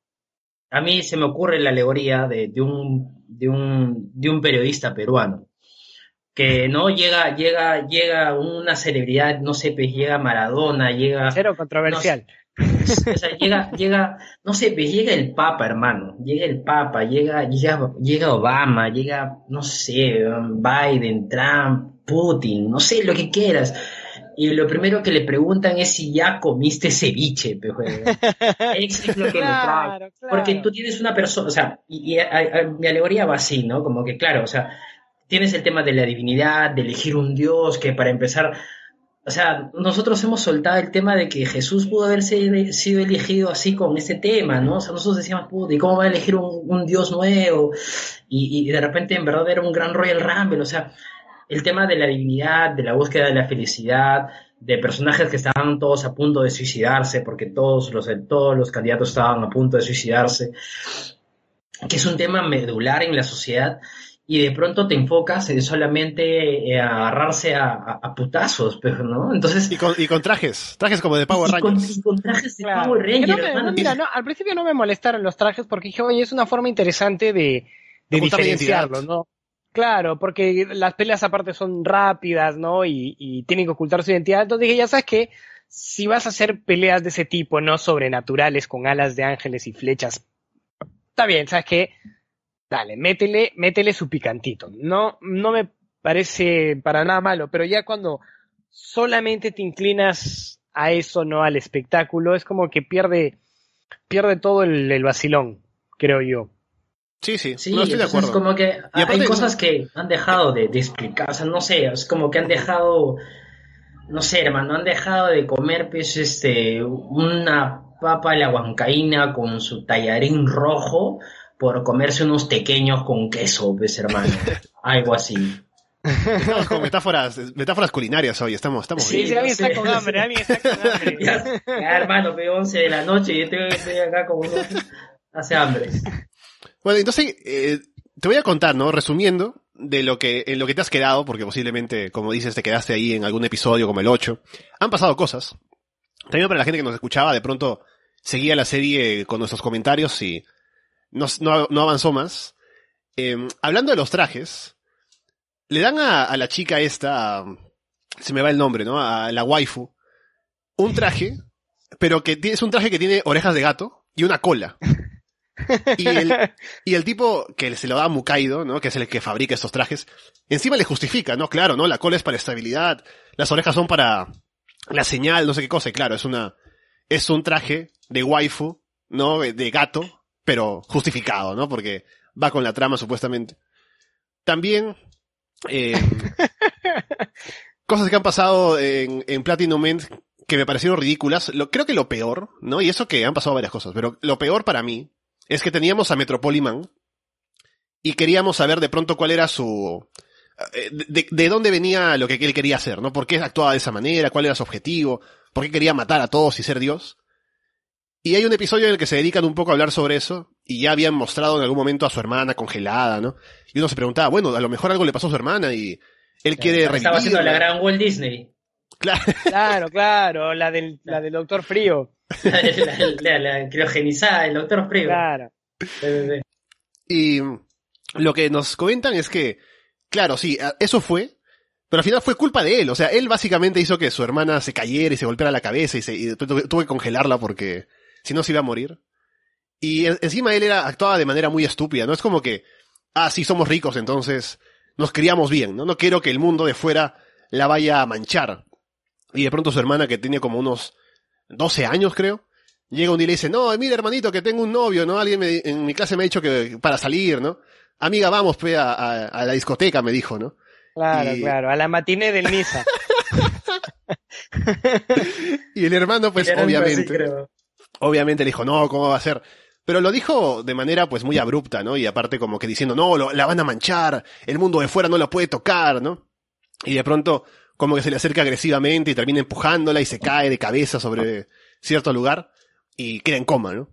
a mí se me ocurre la alegoría de, de, un, de, un, de un periodista peruano que no llega, llega, llega una celebridad, no sé, pues llega Maradona, llega. Cero controversial. No, o sea, llega, llega, no sé, pues llega el Papa, hermano, llega el Papa, llega, llega, llega Obama, llega, no sé, Biden, Trump, Putin, no sé, lo que quieras. Y lo primero que le preguntan es si ya comiste ceviche, pues, <laughs> Eso es lo que claro, me trae. claro. Porque tú tienes una persona, o sea, y, y a, a, mi alegoría va así, ¿no? Como que, claro, o sea, tienes el tema de la divinidad, de elegir un Dios, que para empezar, o sea, nosotros hemos soltado el tema de que Jesús pudo haber sido elegido así con este tema, ¿no? O sea, nosotros decíamos, ¿y cómo va a elegir un, un Dios nuevo? Y, y, de repente en verdad era un gran Royal Rumble, o sea, el tema de la divinidad, de la búsqueda de la felicidad, de personajes que estaban todos a punto de suicidarse, porque todos los, todos los candidatos estaban a punto de suicidarse, que es un tema medular en la sociedad y de pronto te enfocas en solamente eh, agarrarse a, a, a, putazos, pero no, entonces... Y con, y con trajes, trajes como de Power y Rangers. Con, y con trajes de claro. Power Rangers. No me, no, mira, no, al principio no me molestaron los trajes porque dije, oye, es una forma interesante de, de diferenciarlo, ¿no? Claro, porque las peleas aparte son rápidas, ¿no? Y, y tienen que ocultar su identidad. Entonces dije, ya sabes que si vas a hacer peleas de ese tipo, no sobrenaturales, con alas de ángeles y flechas está bien, ¿sabes qué? Dale, métele, métele su picantito. No, no me parece para nada malo, pero ya cuando solamente te inclinas a eso, no al espectáculo, es como que pierde, pierde todo el, el vacilón, creo yo. Sí, sí, Sí, no estoy de acuerdo. como que Y hay cosas que han dejado de, de explicar, o sea, no sé, es como que han dejado, no sé, hermano, han dejado de comer, pues, este, una papa a la huancaína con su tallarín rojo por comerse unos pequeños con queso, pues, hermano, <laughs> algo así. Estamos con metáforas, metáforas culinarias hoy, estamos, estamos Sí, bien. sí, alguien está con sí. hambre, alguien está con <laughs> hambre. Ya, ya, hermano, pero 11 de la noche y yo tengo que estoy acá como uno hace hambre. Bueno, entonces, eh, te voy a contar, ¿no? Resumiendo de lo que, en lo que te has quedado, porque posiblemente, como dices, te quedaste ahí en algún episodio como el 8. Han pasado cosas. También para la gente que nos escuchaba, de pronto seguía la serie con nuestros comentarios y no, no, no avanzó más. Eh, hablando de los trajes, le dan a, la chica esta, se me va el nombre, ¿no? A la waifu, un traje, pero que es un traje que tiene orejas de gato y una cola. <laughs> Y el, y el tipo que se lo da a Mukaido, ¿no? Que es el que fabrica estos trajes, encima le justifica, ¿no? Claro, ¿no? La cola es para estabilidad, las orejas son para la señal, no sé qué cosa, y claro, es una, es un traje de waifu, ¿no? De gato, pero justificado, ¿no? Porque va con la trama supuestamente. También, eh, <laughs> cosas que han pasado en, en Platinum End que me parecieron ridículas. Lo, creo que lo peor, ¿no? Y eso que han pasado varias cosas, pero lo peor para mí es que teníamos a Metropoliman y queríamos saber de pronto cuál era su... eh, De, de dónde venía lo que él quería hacer, ¿no? ¿Por qué actuaba de esa manera? ¿Cuál era su objetivo? ¿Por qué quería matar a todos y ser Dios? Y hay un episodio en el que se dedican un poco a hablar sobre eso, y ya habían mostrado en algún momento a su hermana congelada, ¿no? Y uno se preguntaba, bueno, a lo mejor algo le pasó a su hermana y él quiere Estaba haciendo la gran Walt Disney. Claro, Claro, claro, la del, la del Doctor Frío. La, la, la- la criogenizada, el doctor Frío. Claro. Y lo que nos comentan es que, claro, sí, eso fue, pero al final fue culpa de él. O sea, él básicamente hizo que su hermana se cayera y se golpeara la cabeza y, se, y después tuve, tuvo que congelarla porque si no se iba a morir. Y en- encima él era, actuaba de manera muy estúpida, ¿no? Es como que, ah, sí, somos ricos, entonces nos criamos bien, ¿no? No quiero que el mundo de fuera la vaya a manchar. Y de pronto su hermana, que tiene como unos 12 años, creo, llega un día y le dice, no, mira hermanito, que tengo un novio, ¿no? Alguien me- en mi clase me ha dicho que para salir, ¿no? Amiga, vamos, pues, a, a- a la discoteca, me dijo, ¿no? Claro, Y- claro, a la matiné del Misa. <laughs> Y el hermano, pues, así, obviamente, obviamente le dijo, no, ¿cómo va a ser? Pero lo dijo de manera, pues, muy abrupta, ¿no? Y aparte como que diciendo, no, lo- la van a manchar, el mundo de fuera no la puede tocar, ¿no? Y de pronto, como que se le acerca agresivamente y termina empujándola y se cae de cabeza sobre cierto lugar y queda en coma, ¿no?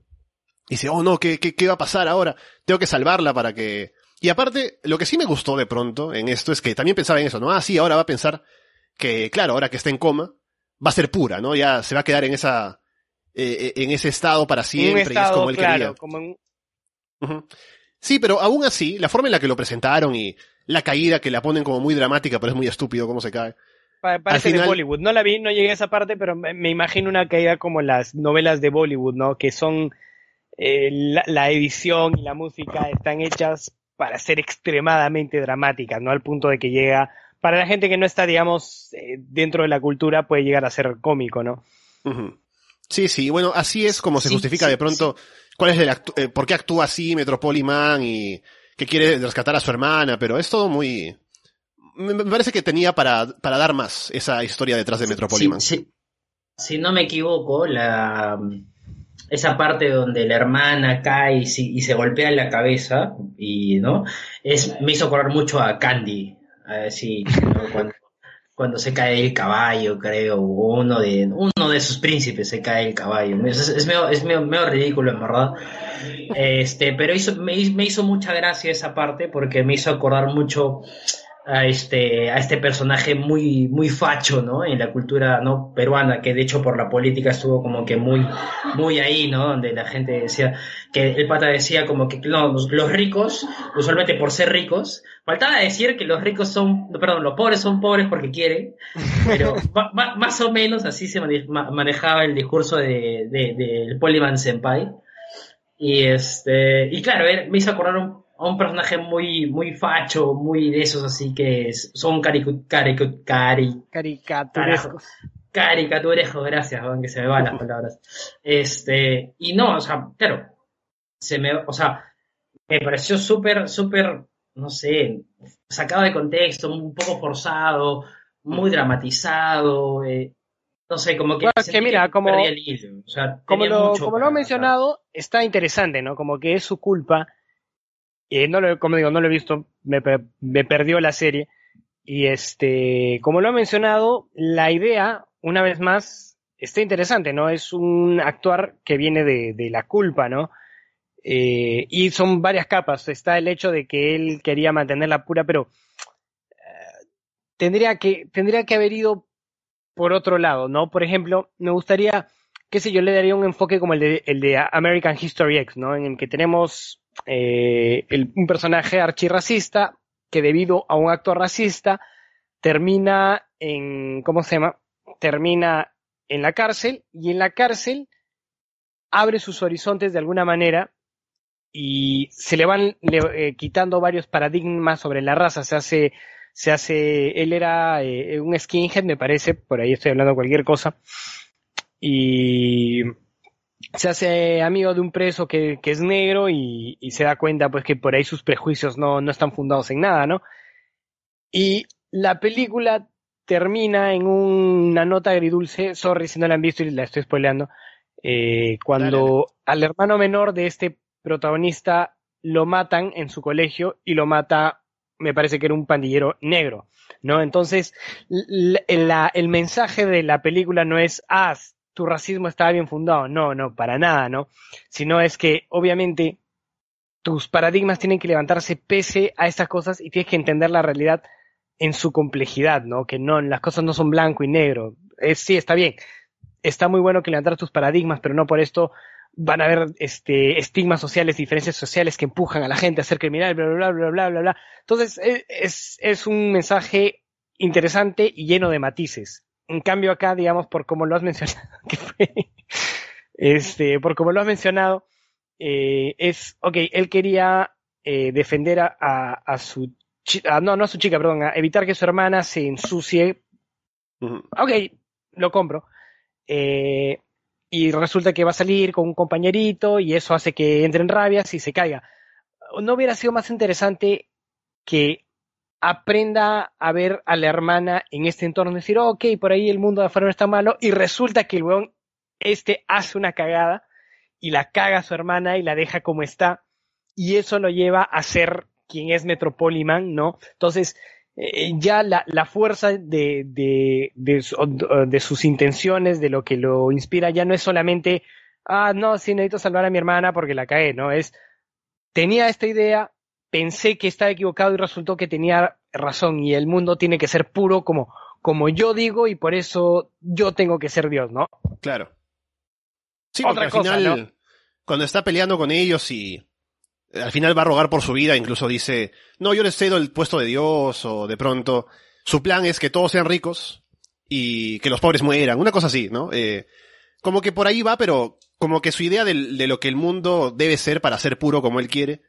Y dice, oh no, ¿qué, qué, qué va a pasar ahora? Tengo que salvarla para que... Y aparte, lo que sí me gustó de pronto en esto es que también pensaba en eso, ¿no? Ah, sí, ahora va a pensar que, claro, ahora que está en coma, va a ser pura, ¿no? Ya se va a quedar en esa, eh, en ese estado para siempre y es como él claro, quería. como en- Ujú. Sí, pero aún así, la forma en la que lo presentaron y la caída que la ponen como muy dramática, pero es muy estúpido cómo se cae. Pa- parece final- de Bollywood. No la vi, no llegué a esa parte, pero me, me imagino una caída como las novelas de Bollywood, ¿no? Que son eh, la, la edición y la música están hechas para ser extremadamente dramáticas, ¿no? Al punto de que llega, para la gente que no está, digamos, eh, dentro de la cultura, puede llegar a ser cómico, ¿no? Sí, sí, bueno, así es como se Sí, justifica sí, de pronto cuál es el actu- eh, por qué actúa así Metropoliman y que quiere rescatar a su hermana, pero es todo muy... Me parece que tenía para, para dar más esa historia detrás de Metropoliman. Sí, sí. Si no me equivoco, la esa parte donde la hermana cae y, se golpea en la cabeza y no es me hizo acordar mucho a Candy así ¿no? cuando, cuando se cae el caballo creo uno de uno de sus príncipes se cae el caballo es, medio, es medio, medio ridículo en verdad este pero hizo, me, me hizo mucha gracia esa parte porque me hizo acordar mucho a este, a este personaje muy, muy facho, ¿no? En la cultura, ¿no? Peruana, que de hecho por la política estuvo como que muy, muy ahí, ¿no? Donde la gente decía, que el pata decía como que, no, los, los ricos, usualmente por ser ricos, faltaba decir que los ricos son, perdón, los pobres son pobres porque quieren, pero <laughs> ma- ma- más o menos así se mane- ma- manejaba el discurso de, de, del Polyman Senpai. Y este, y claro, me hizo acordar un- a un personaje muy, muy facho, muy de esos así que son caricu, caricu, cari, Caricaturescos. caricaturescos, gracias, weón, que se me van las palabras. Este, y no, o sea, claro, se me, o sea, me pareció súper, súper, no sé, sacado de contexto, un poco forzado, muy dramatizado, eh, no sé, como que, Bueno, que mira, como- el o sea, Como lo, como lo he mencionado, está interesante, ¿no? Como que es su culpa. No lo, como digo, no lo he visto, me, me perdió la serie. Y este, como lo he mencionado, la idea, una vez más, está interesante, ¿no? Es un actuar que viene de, de la culpa, ¿no? Eh, y son varias capas. Está el hecho de que él quería mantenerla pura, pero eh, tendría que, tendría que haber ido por otro lado, ¿no? Por ejemplo, me gustaría, qué sé yo, le daría un enfoque como el de, el de American History X, ¿no? En el que tenemos eh, un personaje archirracista que debido a un acto racista termina en, ¿cómo se llama? Termina en la cárcel y en la cárcel abre sus horizontes de alguna manera y se le van eh, quitando varios paradigmas sobre la raza. Se hace, se hace, él era eh, un skinhead, me parece, por ahí estoy hablando cualquier cosa, y se hace amigo de un preso que, que es negro y, y se da cuenta pues que por ahí sus prejuicios no, no están fundados en nada, ¿no? Y la película termina en una nota agridulce, sorry si no la han visto y la estoy spoileando, eh, cuando al hermano menor de este protagonista lo matan en su colegio y lo mata, me parece que era un pandillero negro, ¿no? Entonces, la- el mensaje de la película no es, ah, tu racismo estaba bien fundado, no, no, para nada, ¿no? Sino es que, obviamente, tus paradigmas tienen que levantarse pese a estas cosas y tienes que entender la realidad en su complejidad, ¿no? Que no, las cosas no son blanco y negro. Sí, está bien. Está muy bueno que levantar tus paradigmas, pero no por esto van a haber este, estigmas sociales, diferencias sociales que empujan a la gente a ser criminal, bla, bla, bla, bla, bla, bla. Entonces, e- es un mensaje interesante y lleno de matices. En cambio acá, digamos, por como lo has mencionado, <laughs> que fue, este, por como lo has mencionado, eh, es, ok, él quería eh, defender a, a, a su, chi- a- no, no a su chica, perdón, a evitar que su hermana se ensucie. Ok, lo compro. Eh, y resulta que va a salir con un compañerito y eso hace que entre en rabias y se caiga. ¿No hubiera sido más interesante que aprenda a ver a la hermana en este entorno? Decir, ok, por ahí el mundo de afuera no está malo y resulta que el weón este hace una cagada y la caga a su hermana y la deja como está y eso lo lleva a ser quien es Metropoliman, ¿no? Entonces, eh, ya la, la fuerza de, de, de sus intenciones, de lo que lo inspira, ya no es solamente, ah, no, sí necesito salvar a mi hermana porque la cae, ¿no? Es, tenía esta idea, pensé que estaba equivocado y resultó que tenía razón y el mundo tiene que ser puro como, como yo digo y por eso yo tengo que ser Dios, ¿no? Claro. Sí, Otra porque al cosa, final, ¿no? cuando está peleando con ellos y eh, al final va a rogar por su vida, incluso dice, no, yo les cedo el puesto de Dios, o de pronto, su plan es que todos sean ricos y que los pobres mueran, una cosa así, ¿no? Eh, como que por ahí va, pero como que su idea de, lo que el mundo debe ser para ser puro como él quiere,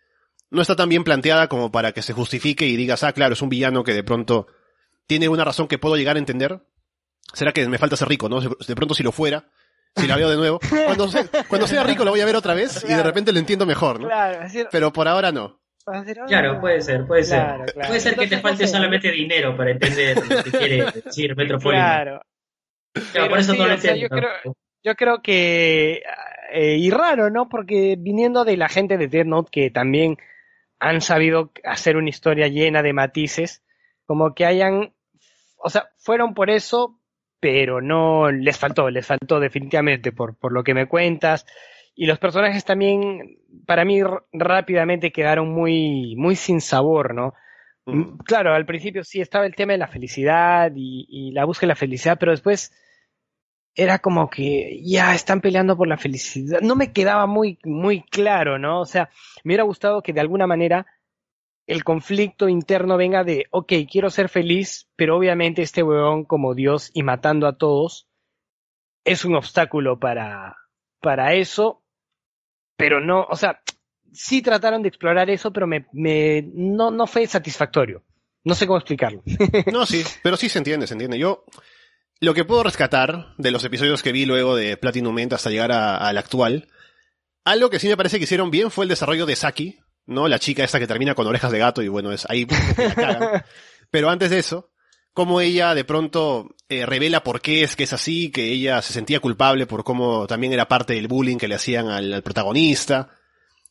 no está tan bien planteada como para que se justifique y digas, ah, claro, es un villano que de pronto tiene una razón que puedo llegar a entender. ¿Será que me falta ser rico, no? De pronto si lo fuera, si la veo de nuevo. Cuando, se- cuando sea rico lo voy a ver otra vez y de repente lo entiendo mejor, ¿no? Claro, es decir, Pero por ahora no. decir, Claro, puede ser, puede ser. Claro. Puede ser que te falte no sé, solamente dinero para entender lo que quiere <laughs> decir Metropolitan. Claro. Claro, Pero por eso sí, no lo o sea, entiendo. yo creo- Yo creo que. eh, y raro, ¿no? Porque viniendo de la gente de Death Note, que también han sabido hacer una historia llena de matices, como que hayan. O sea, fueron por eso, pero no les faltó, les faltó definitivamente por, por lo que me cuentas. Y los personajes también, para mí, rápidamente quedaron muy, muy sin sabor, ¿no? Mm, Claro, al principio sí estaba el tema de la felicidad y, y la búsqueda de la felicidad, pero después era como que ya están peleando por la felicidad. No me quedaba muy, muy claro, ¿no? O sea, me hubiera gustado que de alguna manera el conflicto interno venga de, ok, quiero ser feliz, pero obviamente este huevón como Dios y matando a todos es un obstáculo para, para eso. pero no, o sea, sí trataron de explorar eso, pero me, me no, no fue satisfactorio. No sé cómo explicarlo. <laughs> no, sí, <laughs> pero sí se entiende, se entiende. Yo, lo que puedo rescatar de los episodios que vi luego de Platinum hasta llegar al actual, algo que sí me parece que hicieron bien fue el desarrollo de Saki, ¿no? La chica esta que termina con orejas de gato y bueno, es ahí la <laughs> Pero antes de eso, como ella de pronto eh, revela por qué es que es así, que ella se sentía culpable por cómo también era parte del bullying que le hacían al, protagonista,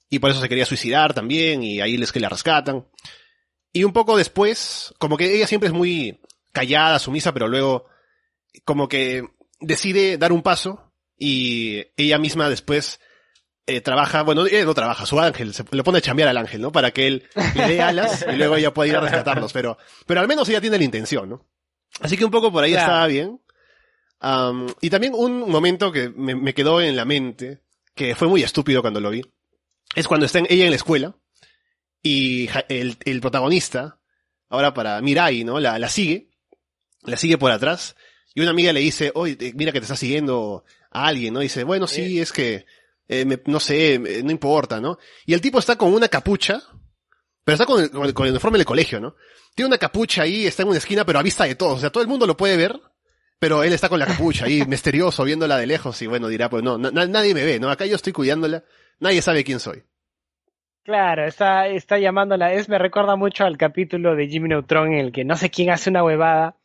y por eso se quería suicidar también, y ahí es que la rescatan. Y un poco después, como que ella siempre es muy callada, sumisa, pero luego como que decide dar un paso y ella misma después eh, trabaja, bueno, ella no trabaja, su ángel, se le pone a chambear al ángel, ¿no? Para que él le dé alas y luego ella pueda ir a rescatarlos, pero, pero al menos ella tiene la intención, ¿no? Así que un poco por ahí estaba bien. y también un momento que me, quedó en la mente, que fue muy estúpido cuando lo vi, es cuando está ella en la escuela y el, el protagonista, ahora para Mirai, ¿no? La, la sigue, la sigue por atrás y una amiga le dice, oye, mira que te está siguiendo a alguien, ¿no? Y dice, bueno, sí, es que eh, no sé, no importa, ¿no? Y el tipo está con una capucha, pero está con el, con el, uniforme del colegio, ¿no? Tiene una capucha ahí, está en una esquina, pero a vista de todos, o sea, todo el mundo lo puede ver, pero él está con la capucha ahí, <laughs> misterioso, viéndola de lejos, y bueno, dirá, pues no, nadie me ve, ¿no? Acá yo estoy cuidándola, nadie sabe quién soy. Claro, está, está llamándola, es, me recuerda mucho al capítulo de Jimmy Neutron en el que no sé quién hace una huevada,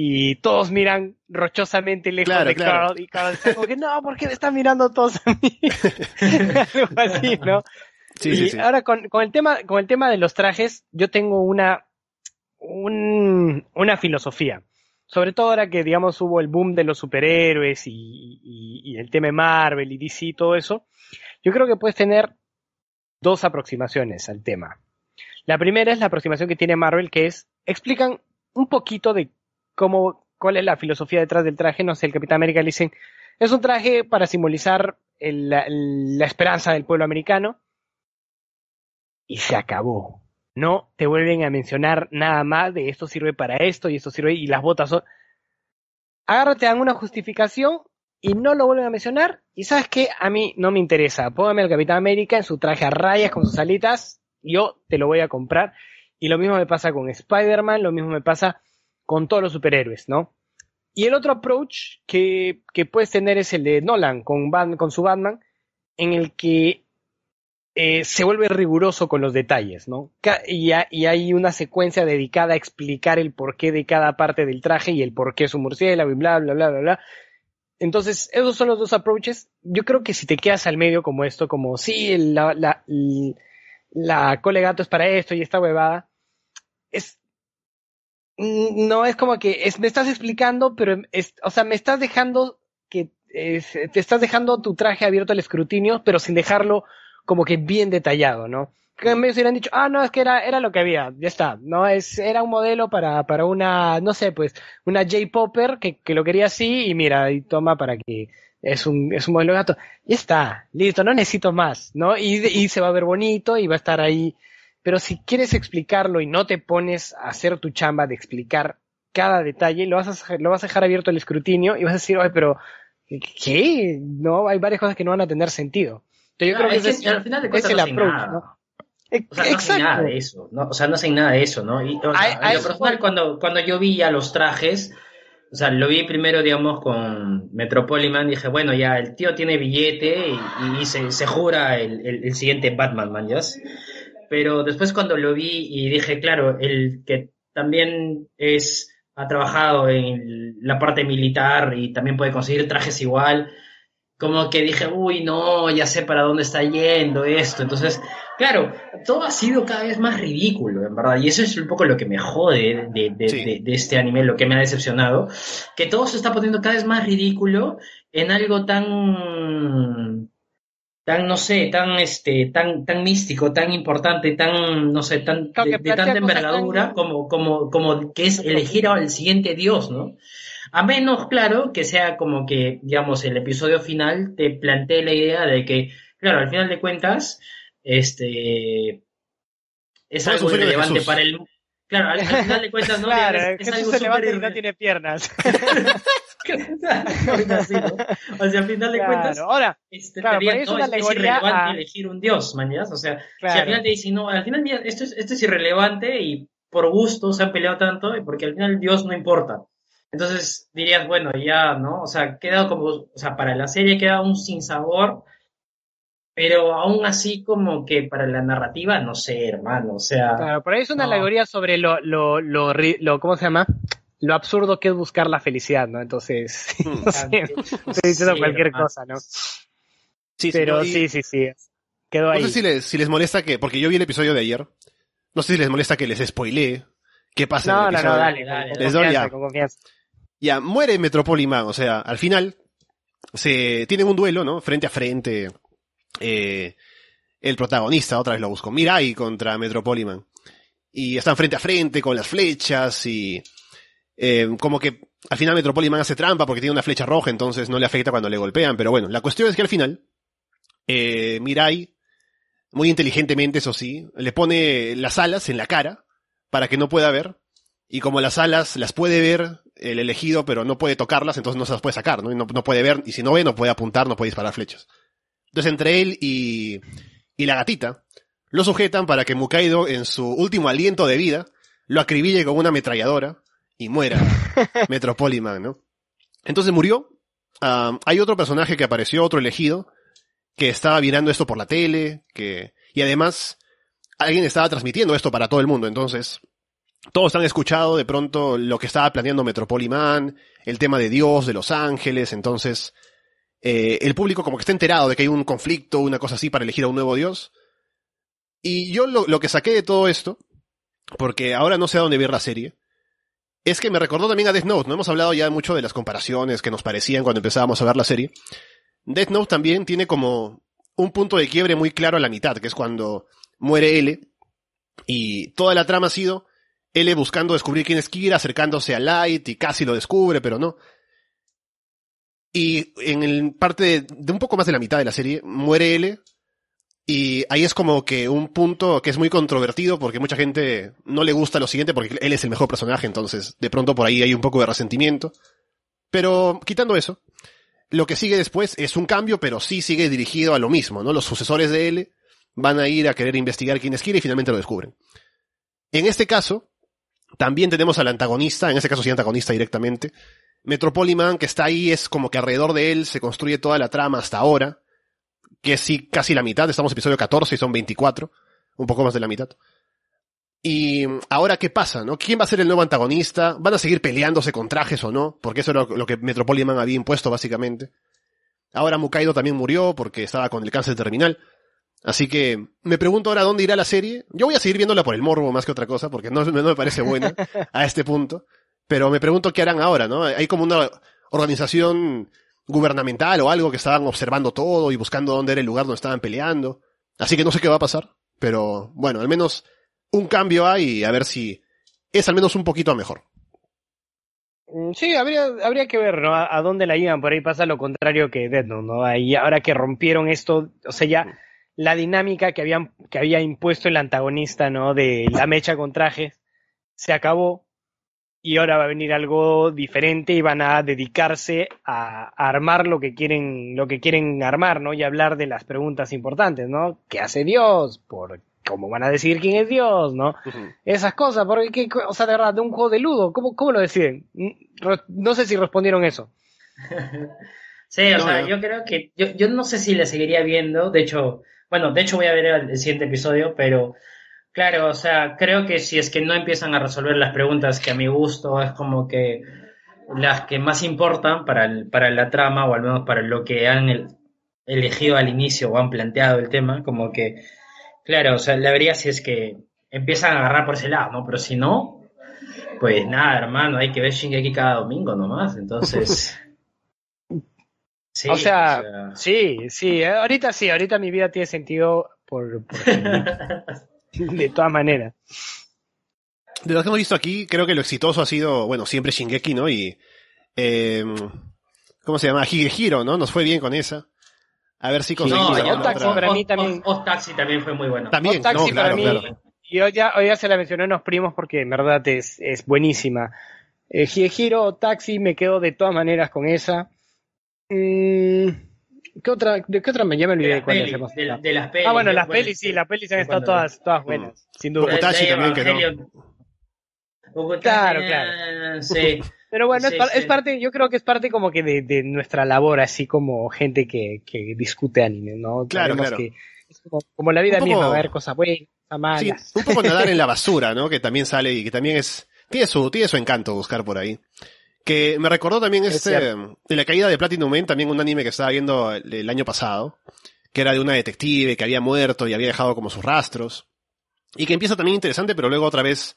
y todos miran rochosamente lejos de Carl y Carl dice como que no, ¿por qué me están mirando todos a mí? <laughs> <laughs> Algo así, ¿no? Sí, y sí, ahora con, con, el tema, con el tema de los trajes, yo tengo una, un, una filosofía. Sobre todo ahora que, digamos, hubo el boom de los superhéroes y, y, y el tema de Marvel y DC y todo eso, yo creo que puedes tener dos aproximaciones al tema. La primera es la aproximación que tiene Marvel, que es, explican un poquito de cómo, cuál es la filosofía detrás del traje. No sé, el Capitán América le dicen, es un traje para simbolizar la, esperanza del pueblo americano. Y se acabó. No te vuelven a mencionar nada más de esto sirve para esto y esto sirve y las botas son... Agárrate, dan una justificación y no lo vuelven a mencionar. Y sabes qué, a mí no me interesa. Póngame al Capitán América en su traje a rayas con sus alitas. Yo te lo voy a comprar. Y lo mismo me pasa con Spider-Man, lo mismo me pasa con todos los superhéroes, ¿no? Y el otro approach que, puedes tener es el de Nolan con, con su Batman, en el que eh, se vuelve riguroso con los detalles, ¿no? Y, hay una secuencia dedicada a explicar el porqué de cada parte del traje y el porqué es un murciélago y bla, bla, bla, bla, bla. Entonces, esos son los dos approaches. Yo creo que si te quedas al medio como esto, como, sí, la, la, la gato es para esto y esta huevada, es, no es como que es, me estás explicando, pero es, o sea, me estás dejando que te estás dejando tu traje abierto al escrutinio, pero sin dejarlo como que bien detallado, ¿no? Que me hubieran dicho, ah, no, es que era, era lo que había, ya está, no es, era un modelo para, para una, no sé, pues, una J-Popper que, que lo quería así y mira, y toma para que es un, es un modelo de gato. Ya está, listo, no necesito más, ¿no? Y, y se va a ver bonito y va a estar ahí pero si quieres explicarlo y no te pones a hacer tu chamba de explicar cada detalle, lo vas a, lo vas a dejar abierto al escrutinio y vas a decir, oye, pero ¿qué? No, hay varias cosas que no van a tener sentido. Entonces, yo creo que, es, al final de cuentas el approach, ¿no? O sea, no hacen nada de eso, ¿no? O sea, no hacen nada de eso, ¿no? Y, o sea, lo personal, cuando, cuando yo vi a los trajes, o sea, lo vi primero, digamos, con Metropolitan, dije, bueno, ya el tío tiene billete y, se, se, jura el, el, el, siguiente Batman, man, ¿ya? Pero después cuando lo vi y dije, claro, el que también es ha trabajado en la parte militar y también puede conseguir trajes igual, como que dije, uy, no, ya sé para dónde está yendo esto. Entonces, claro, todo ha sido cada vez más ridículo, en verdad. Y eso es un poco lo que me jode de, de, de este anime, lo que me ha decepcionado, que todo se está poniendo cada vez más ridículo en algo tan tan no sé, tan este, tan, tan místico, tan importante, tan, no sé, tan de, tanta envergadura como, como, como que es elegir al siguiente dios, ¿no? A menos, claro, que sea como que, digamos, el episodio final te plantee la idea de que, claro, al final de cuentas, este es algo relevante para el claro, al, al final de cuentas, ¿no? <laughs> claro, es, es algo se levanta y no tiene piernas. <laughs> Ahorita sí, ¿no? O sea, al final de cuentas, ahora, este, claro, ahí es no, una es, irrelevante a- elegir un dios, mañas. O sea, si al final te dicen, no, al final mira, esto es, esto es irrelevante y por gusto se han peleado tanto, y porque al final dios no importa. Entonces dirías, bueno, ya, ¿no? O sea, queda como, o sea, para la serie queda un sinsabor, pero aún así como que para la narrativa, no sé, hermano, o sea, claro, por ahí es una No. alegoría sobre lo, lo, lo, ri- lo, ¿cómo se llama? Lo absurdo que es buscar la felicidad, ¿no? Entonces, <laughs> no sé, estoy diciendo Sí, cualquier hermano. cosa, ¿no? Sí, Pero no, y- sí, sí, sí. Quedó No ahí. sé si les, si les molesta que, porque yo vi el episodio de ayer, no sé si les molesta que les spoilee qué pasa No, en el no, episodio. no, dale, Dale, con, Les doy confianza, ya. Ya, muere Metropoliman, o sea, al final se tienen un duelo, ¿no? Frente a frente. Eh, el protagonista, otra vez lo busco, Mirai contra Metropoliman. Y están frente a frente con las flechas y eh, como que al final Metropoliman hace trampa porque tiene una flecha roja, entonces no le afecta cuando le golpean. Pero bueno, la cuestión es que al final eh, Mirai, muy inteligentemente, eso sí, le pone las alas en la cara para que no pueda ver. Y como las alas las puede ver el elegido, pero no puede tocarlas, entonces no se las puede sacar, ¿no? Y no, no puede ver, y si no ve, no puede apuntar, no puede disparar flechas. Entonces entre él y, y la gatita, lo sujetan para que Mukaido, en su último aliento de vida, lo acribille con una ametralladora y muera <laughs> Metropoliman, ¿no? Entonces murió. Ah, hay otro personaje que apareció, otro elegido, que estaba mirando esto por la tele, que, y además, alguien estaba transmitiendo esto para todo el mundo, entonces, todos han escuchado de pronto lo que estaba planeando Metropoliman, el tema de Dios, de los ángeles, entonces, eh, el público como que está enterado de que hay un conflicto, una cosa así para elegir a un nuevo Dios. Y yo lo, lo que saqué de todo esto, porque ahora no sé a dónde ver la serie, es que me recordó también a Death Note, no hemos hablado ya mucho de las comparaciones que nos parecían cuando empezábamos a ver la serie. Death Note también tiene como un punto de quiebre muy claro a la mitad, que es cuando muere L y toda la trama ha sido L buscando descubrir quién es Kira, acercándose a Light y casi lo descubre, pero no. Y en el parte de, un poco más de la mitad de la serie muere L y ahí es como que un punto que es muy controvertido porque mucha gente no le gusta lo siguiente porque él es el mejor personaje, entonces de pronto por ahí hay un poco de resentimiento. Pero quitando eso, lo que sigue después es un cambio, pero sí sigue dirigido a lo mismo, ¿no? Los sucesores de L van a ir a querer investigar quién es Kira y finalmente lo descubren. En este caso, también tenemos al antagonista, en este caso sí antagonista directamente. Metropoliman, que está ahí, es como que alrededor de él se construye toda la trama hasta ahora, que es sí, casi la mitad, estamos en episodio 14 y son 24, un poco más de la mitad. Y ahora, ¿qué pasa, no? ¿Quién va a ser el nuevo antagonista? ¿Van a seguir peleándose con trajes o no? Porque eso era lo que Metropoliman había impuesto, básicamente. Ahora Mukaido también murió porque estaba con el cáncer terminal. Así que me pregunto ahora dónde irá la serie. Yo voy a seguir viéndola por el morbo más que otra cosa, porque no, no me parece buena <laughs> a este punto. Pero me pregunto qué harán ahora, ¿no? Hay como una organización gubernamental o algo que estaban observando todo y buscando dónde era el lugar donde estaban peleando. Así que no sé qué va a pasar. Pero bueno, al menos un cambio hay y a ver si es al menos un poquito mejor. Mm, Sí, habría, habría que ver, ¿no? A, dónde la iban. Por ahí pasa lo contrario que Note, ¿no? Ahí, ahora que rompieron esto, o sea, ya la dinámica que habían, que había impuesto el antagonista, ¿no? De la mecha con trajes, se acabó. Y ahora va a venir algo diferente y van a dedicarse a, a armar lo que quieren, lo que quieren armar, ¿no? Y hablar de las preguntas importantes, ¿no? ¿Qué hace Dios? ¿Por cómo van a decidir quién es Dios, no? Esas cosas, porque, ¿qué- o sea, de verdad, de un juego de ludo, ¿cómo, cómo lo deciden? No sé si respondieron eso. <laughs> Sí, o No, sea, no. yo creo que, yo, yo no sé si le seguiría viendo, de hecho, bueno, de hecho voy a ver el, el siguiente episodio, pero claro, o sea, creo que si es que no empiezan a resolver las preguntas que a mi gusto es como que las que más importan para, el- para la trama, o al menos para lo que han el- elegido al inicio o han planteado el tema, como que, claro, o sea, la vería si es que empiezan a agarrar por ese lado, ¿no? Pero si no, pues nada, hermano, hay que ver Shingeki cada domingo nomás, entonces... <laughs> Sí, o, sea, sí, sí, eh, ahorita sí, ahorita mi vida tiene sentido por, por <laughs> <laughs> de todas maneras. De lo que hemos visto aquí, creo que lo exitoso ha sido, bueno, siempre Shingeki, ¿no? Y, eh, ¿cómo se llama? Higehiro, ¿no? Nos fue bien con esa. A ver si conseguimos no, y Otaxi otra. para mí también. Oz- Oz Taxi también fue muy bueno. También, Otaxi no, claro, para mí, claro. y hoy ya, hoy ya se la mencioné a unos primos porque en verdad es, es buenísima. Eh, Hiro Taxi me quedo de todas maneras con esa. Mm, ¿qué otra, ¿De qué otra me ya me olvidé De la- de las pelis. Ah, bueno, las pelis, sí, las pelis han estado todas, todas buenas, sin duda. También quedó. Evangelion. Bokutachi, Claro, eh, Sí. Pero bueno, Sí, es, par- sí. es parte, yo creo que es parte como que de, de nuestra labor, así como gente que, que discute anime, ¿no? Claro, Sabemos claro. que es como, como la vida poco- misma, va a haber cosas buenas, cosas malas. Sí, un poco nadar en la <laughs> basura, ¿no? Que también sale y que también es, tiene su, tiene su encanto buscar por ahí. Que me recordó también Es este, cierto. de la caída de Platinum Man, también un anime que estaba viendo el, el año pasado, que era de una detective que había muerto y había dejado como sus rastros. Y que empieza también interesante, pero luego otra vez,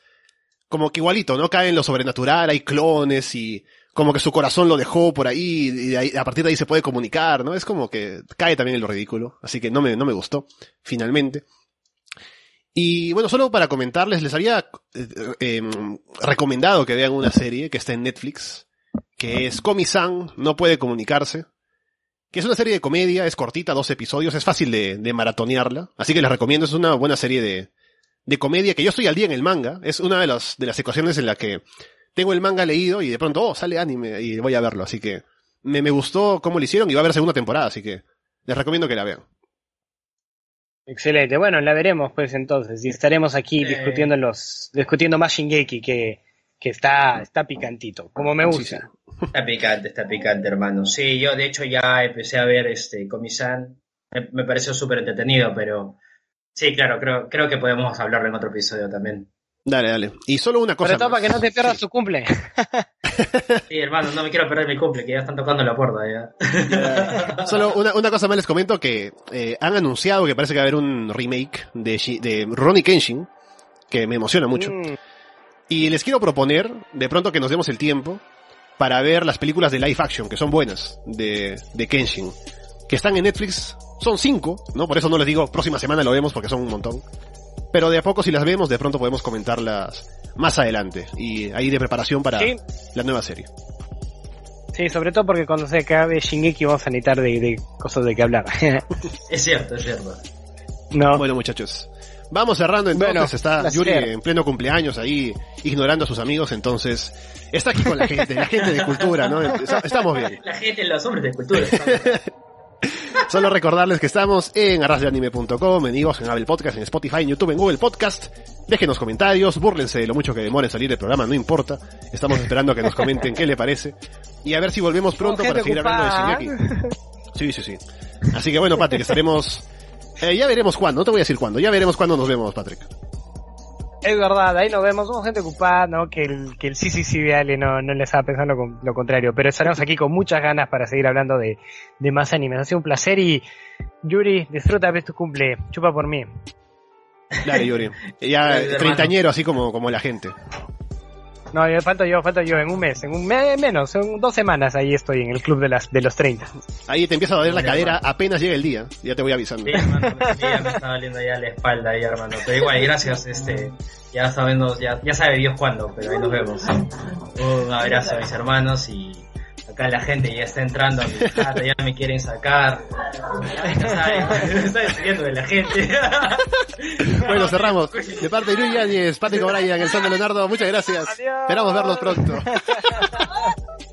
como que igualito, ¿no? Cae en lo sobrenatural, hay clones y como que su corazón lo dejó por ahí y ahí- a partir de ahí se puede comunicar, ¿no? Es como que cae también en lo ridículo, así que no me, no me gustó, finalmente. Y bueno, solo para comentarles, les había eh, eh, recomendado que vean una serie que está en Netflix, que es Komi-san, no puede comunicarse, que es una serie de comedia, es cortita, dos episodios, es fácil de, maratonearla, así que les recomiendo, es una buena serie de, de comedia, que yo estoy al día en el manga, es una de las, de las ecuaciones en la que tengo el manga leído y de pronto, oh, sale anime y voy a verlo, así que me, me gustó cómo lo hicieron y va a haber segunda temporada, así que les recomiendo que la vean. Excelente. Bueno, la veremos pues entonces y estaremos aquí Sí. discutiendo los, discutiendo más Shingeki que, que está, está picantito, como me gusta. sí. Está picante, está picante, hermano. Sí, yo de hecho ya empecé a ver este Comisan. Me, me pareció súper entretenido, pero sí, claro, creo, creo que podemos hablarlo en otro episodio también. Dale, dale. Y solo una cosa más. para que no te pierdas Sí. tu cumple. <laughs> Sí, hermano, no me quiero perder mi cumple, que ya están tocando la puerta ya. Solo una, una cosa más les comento que eh, han anunciado que parece que va a haber un remake de, de Ronnie Kenshin, que me emociona mucho. Mm, Y les quiero proponer, de pronto que nos demos el tiempo, para ver las películas de live action, que son buenas, de, de Kenshin, que están en Netflix. Son cinco, ¿no? Por eso no les digo próxima semana lo vemos porque son un montón. Pero de a poco si las vemos, de pronto podemos comentarlas más adelante. Y ahí de preparación para Sí. la nueva serie. Sí, sobre todo porque cuando se acabe Shingeki vamos a necesitar de, de cosas de qué hablar. <laughs> Es cierto, es cierto. no. Bueno, muchachos. Vamos cerrando entonces. Bueno, está. Yuri en pleno cumpleaños ahí, ignorando a sus amigos. Entonces, está aquí con la gente, la gente de cultura, ¿no? Estamos bien. La gente, los hombres de cultura. <laughs> Solo recordarles que estamos en arrasdeanime.com, en iVoox, en Apple Podcast, en Spotify, en YouTube, en Google Podcast. Déjenos comentarios, búrlense de lo mucho que demore salir el programa, no importa. Estamos <laughs> esperando a que nos comenten qué le parece. Y a ver si volvemos pronto para seguir hablando de ocupada. Shingeki. <laughs> Sí, sí, sí. Así que bueno, Patrick, estaremos... eh, ya veremos cuándo, no te voy a decir cuándo, ya veremos cuándo nos vemos, Patrick. Es verdad, ahí nos vemos, somos gente ocupada, ¿no? Que el, que el sí, sí, sí de Ale no, no le estaba pensando con, lo contrario, pero estaremos aquí con muchas ganas para seguir hablando de, de más animes. Ha sido un placer y Yuri, disfruta ves tu cumple, chupa por mí. Dale, Yuri. <laughs> Ya Dale, treintañero, así como, como la gente. No, yo falto yo, falto yo, en un mes, en un mes menos, en dos semanas ahí estoy en el club de las de los 30. Ahí te empieza a doler la cadera hermano. apenas llega el día. Ya te voy avisando. Sí, hermano, sí, ya me está doliendo ya la espalda ahí, hermano. Pero igual, gracias, este, ya sabemos, ya, ya sabe Dios cuándo, pero ahí nos vemos. Un abrazo a mis hermanos y acá la gente ya está entrando a mi casa, ya me quieren sacar. Ya, está <laughs> despidiendo de la gente. <laughs> Bueno, cerramos. De parte de Yuri Yáñez, Patrick O'Brien, el San de Leonardo, muchas gracias. Adiós. Esperamos verlos pronto. <laughs>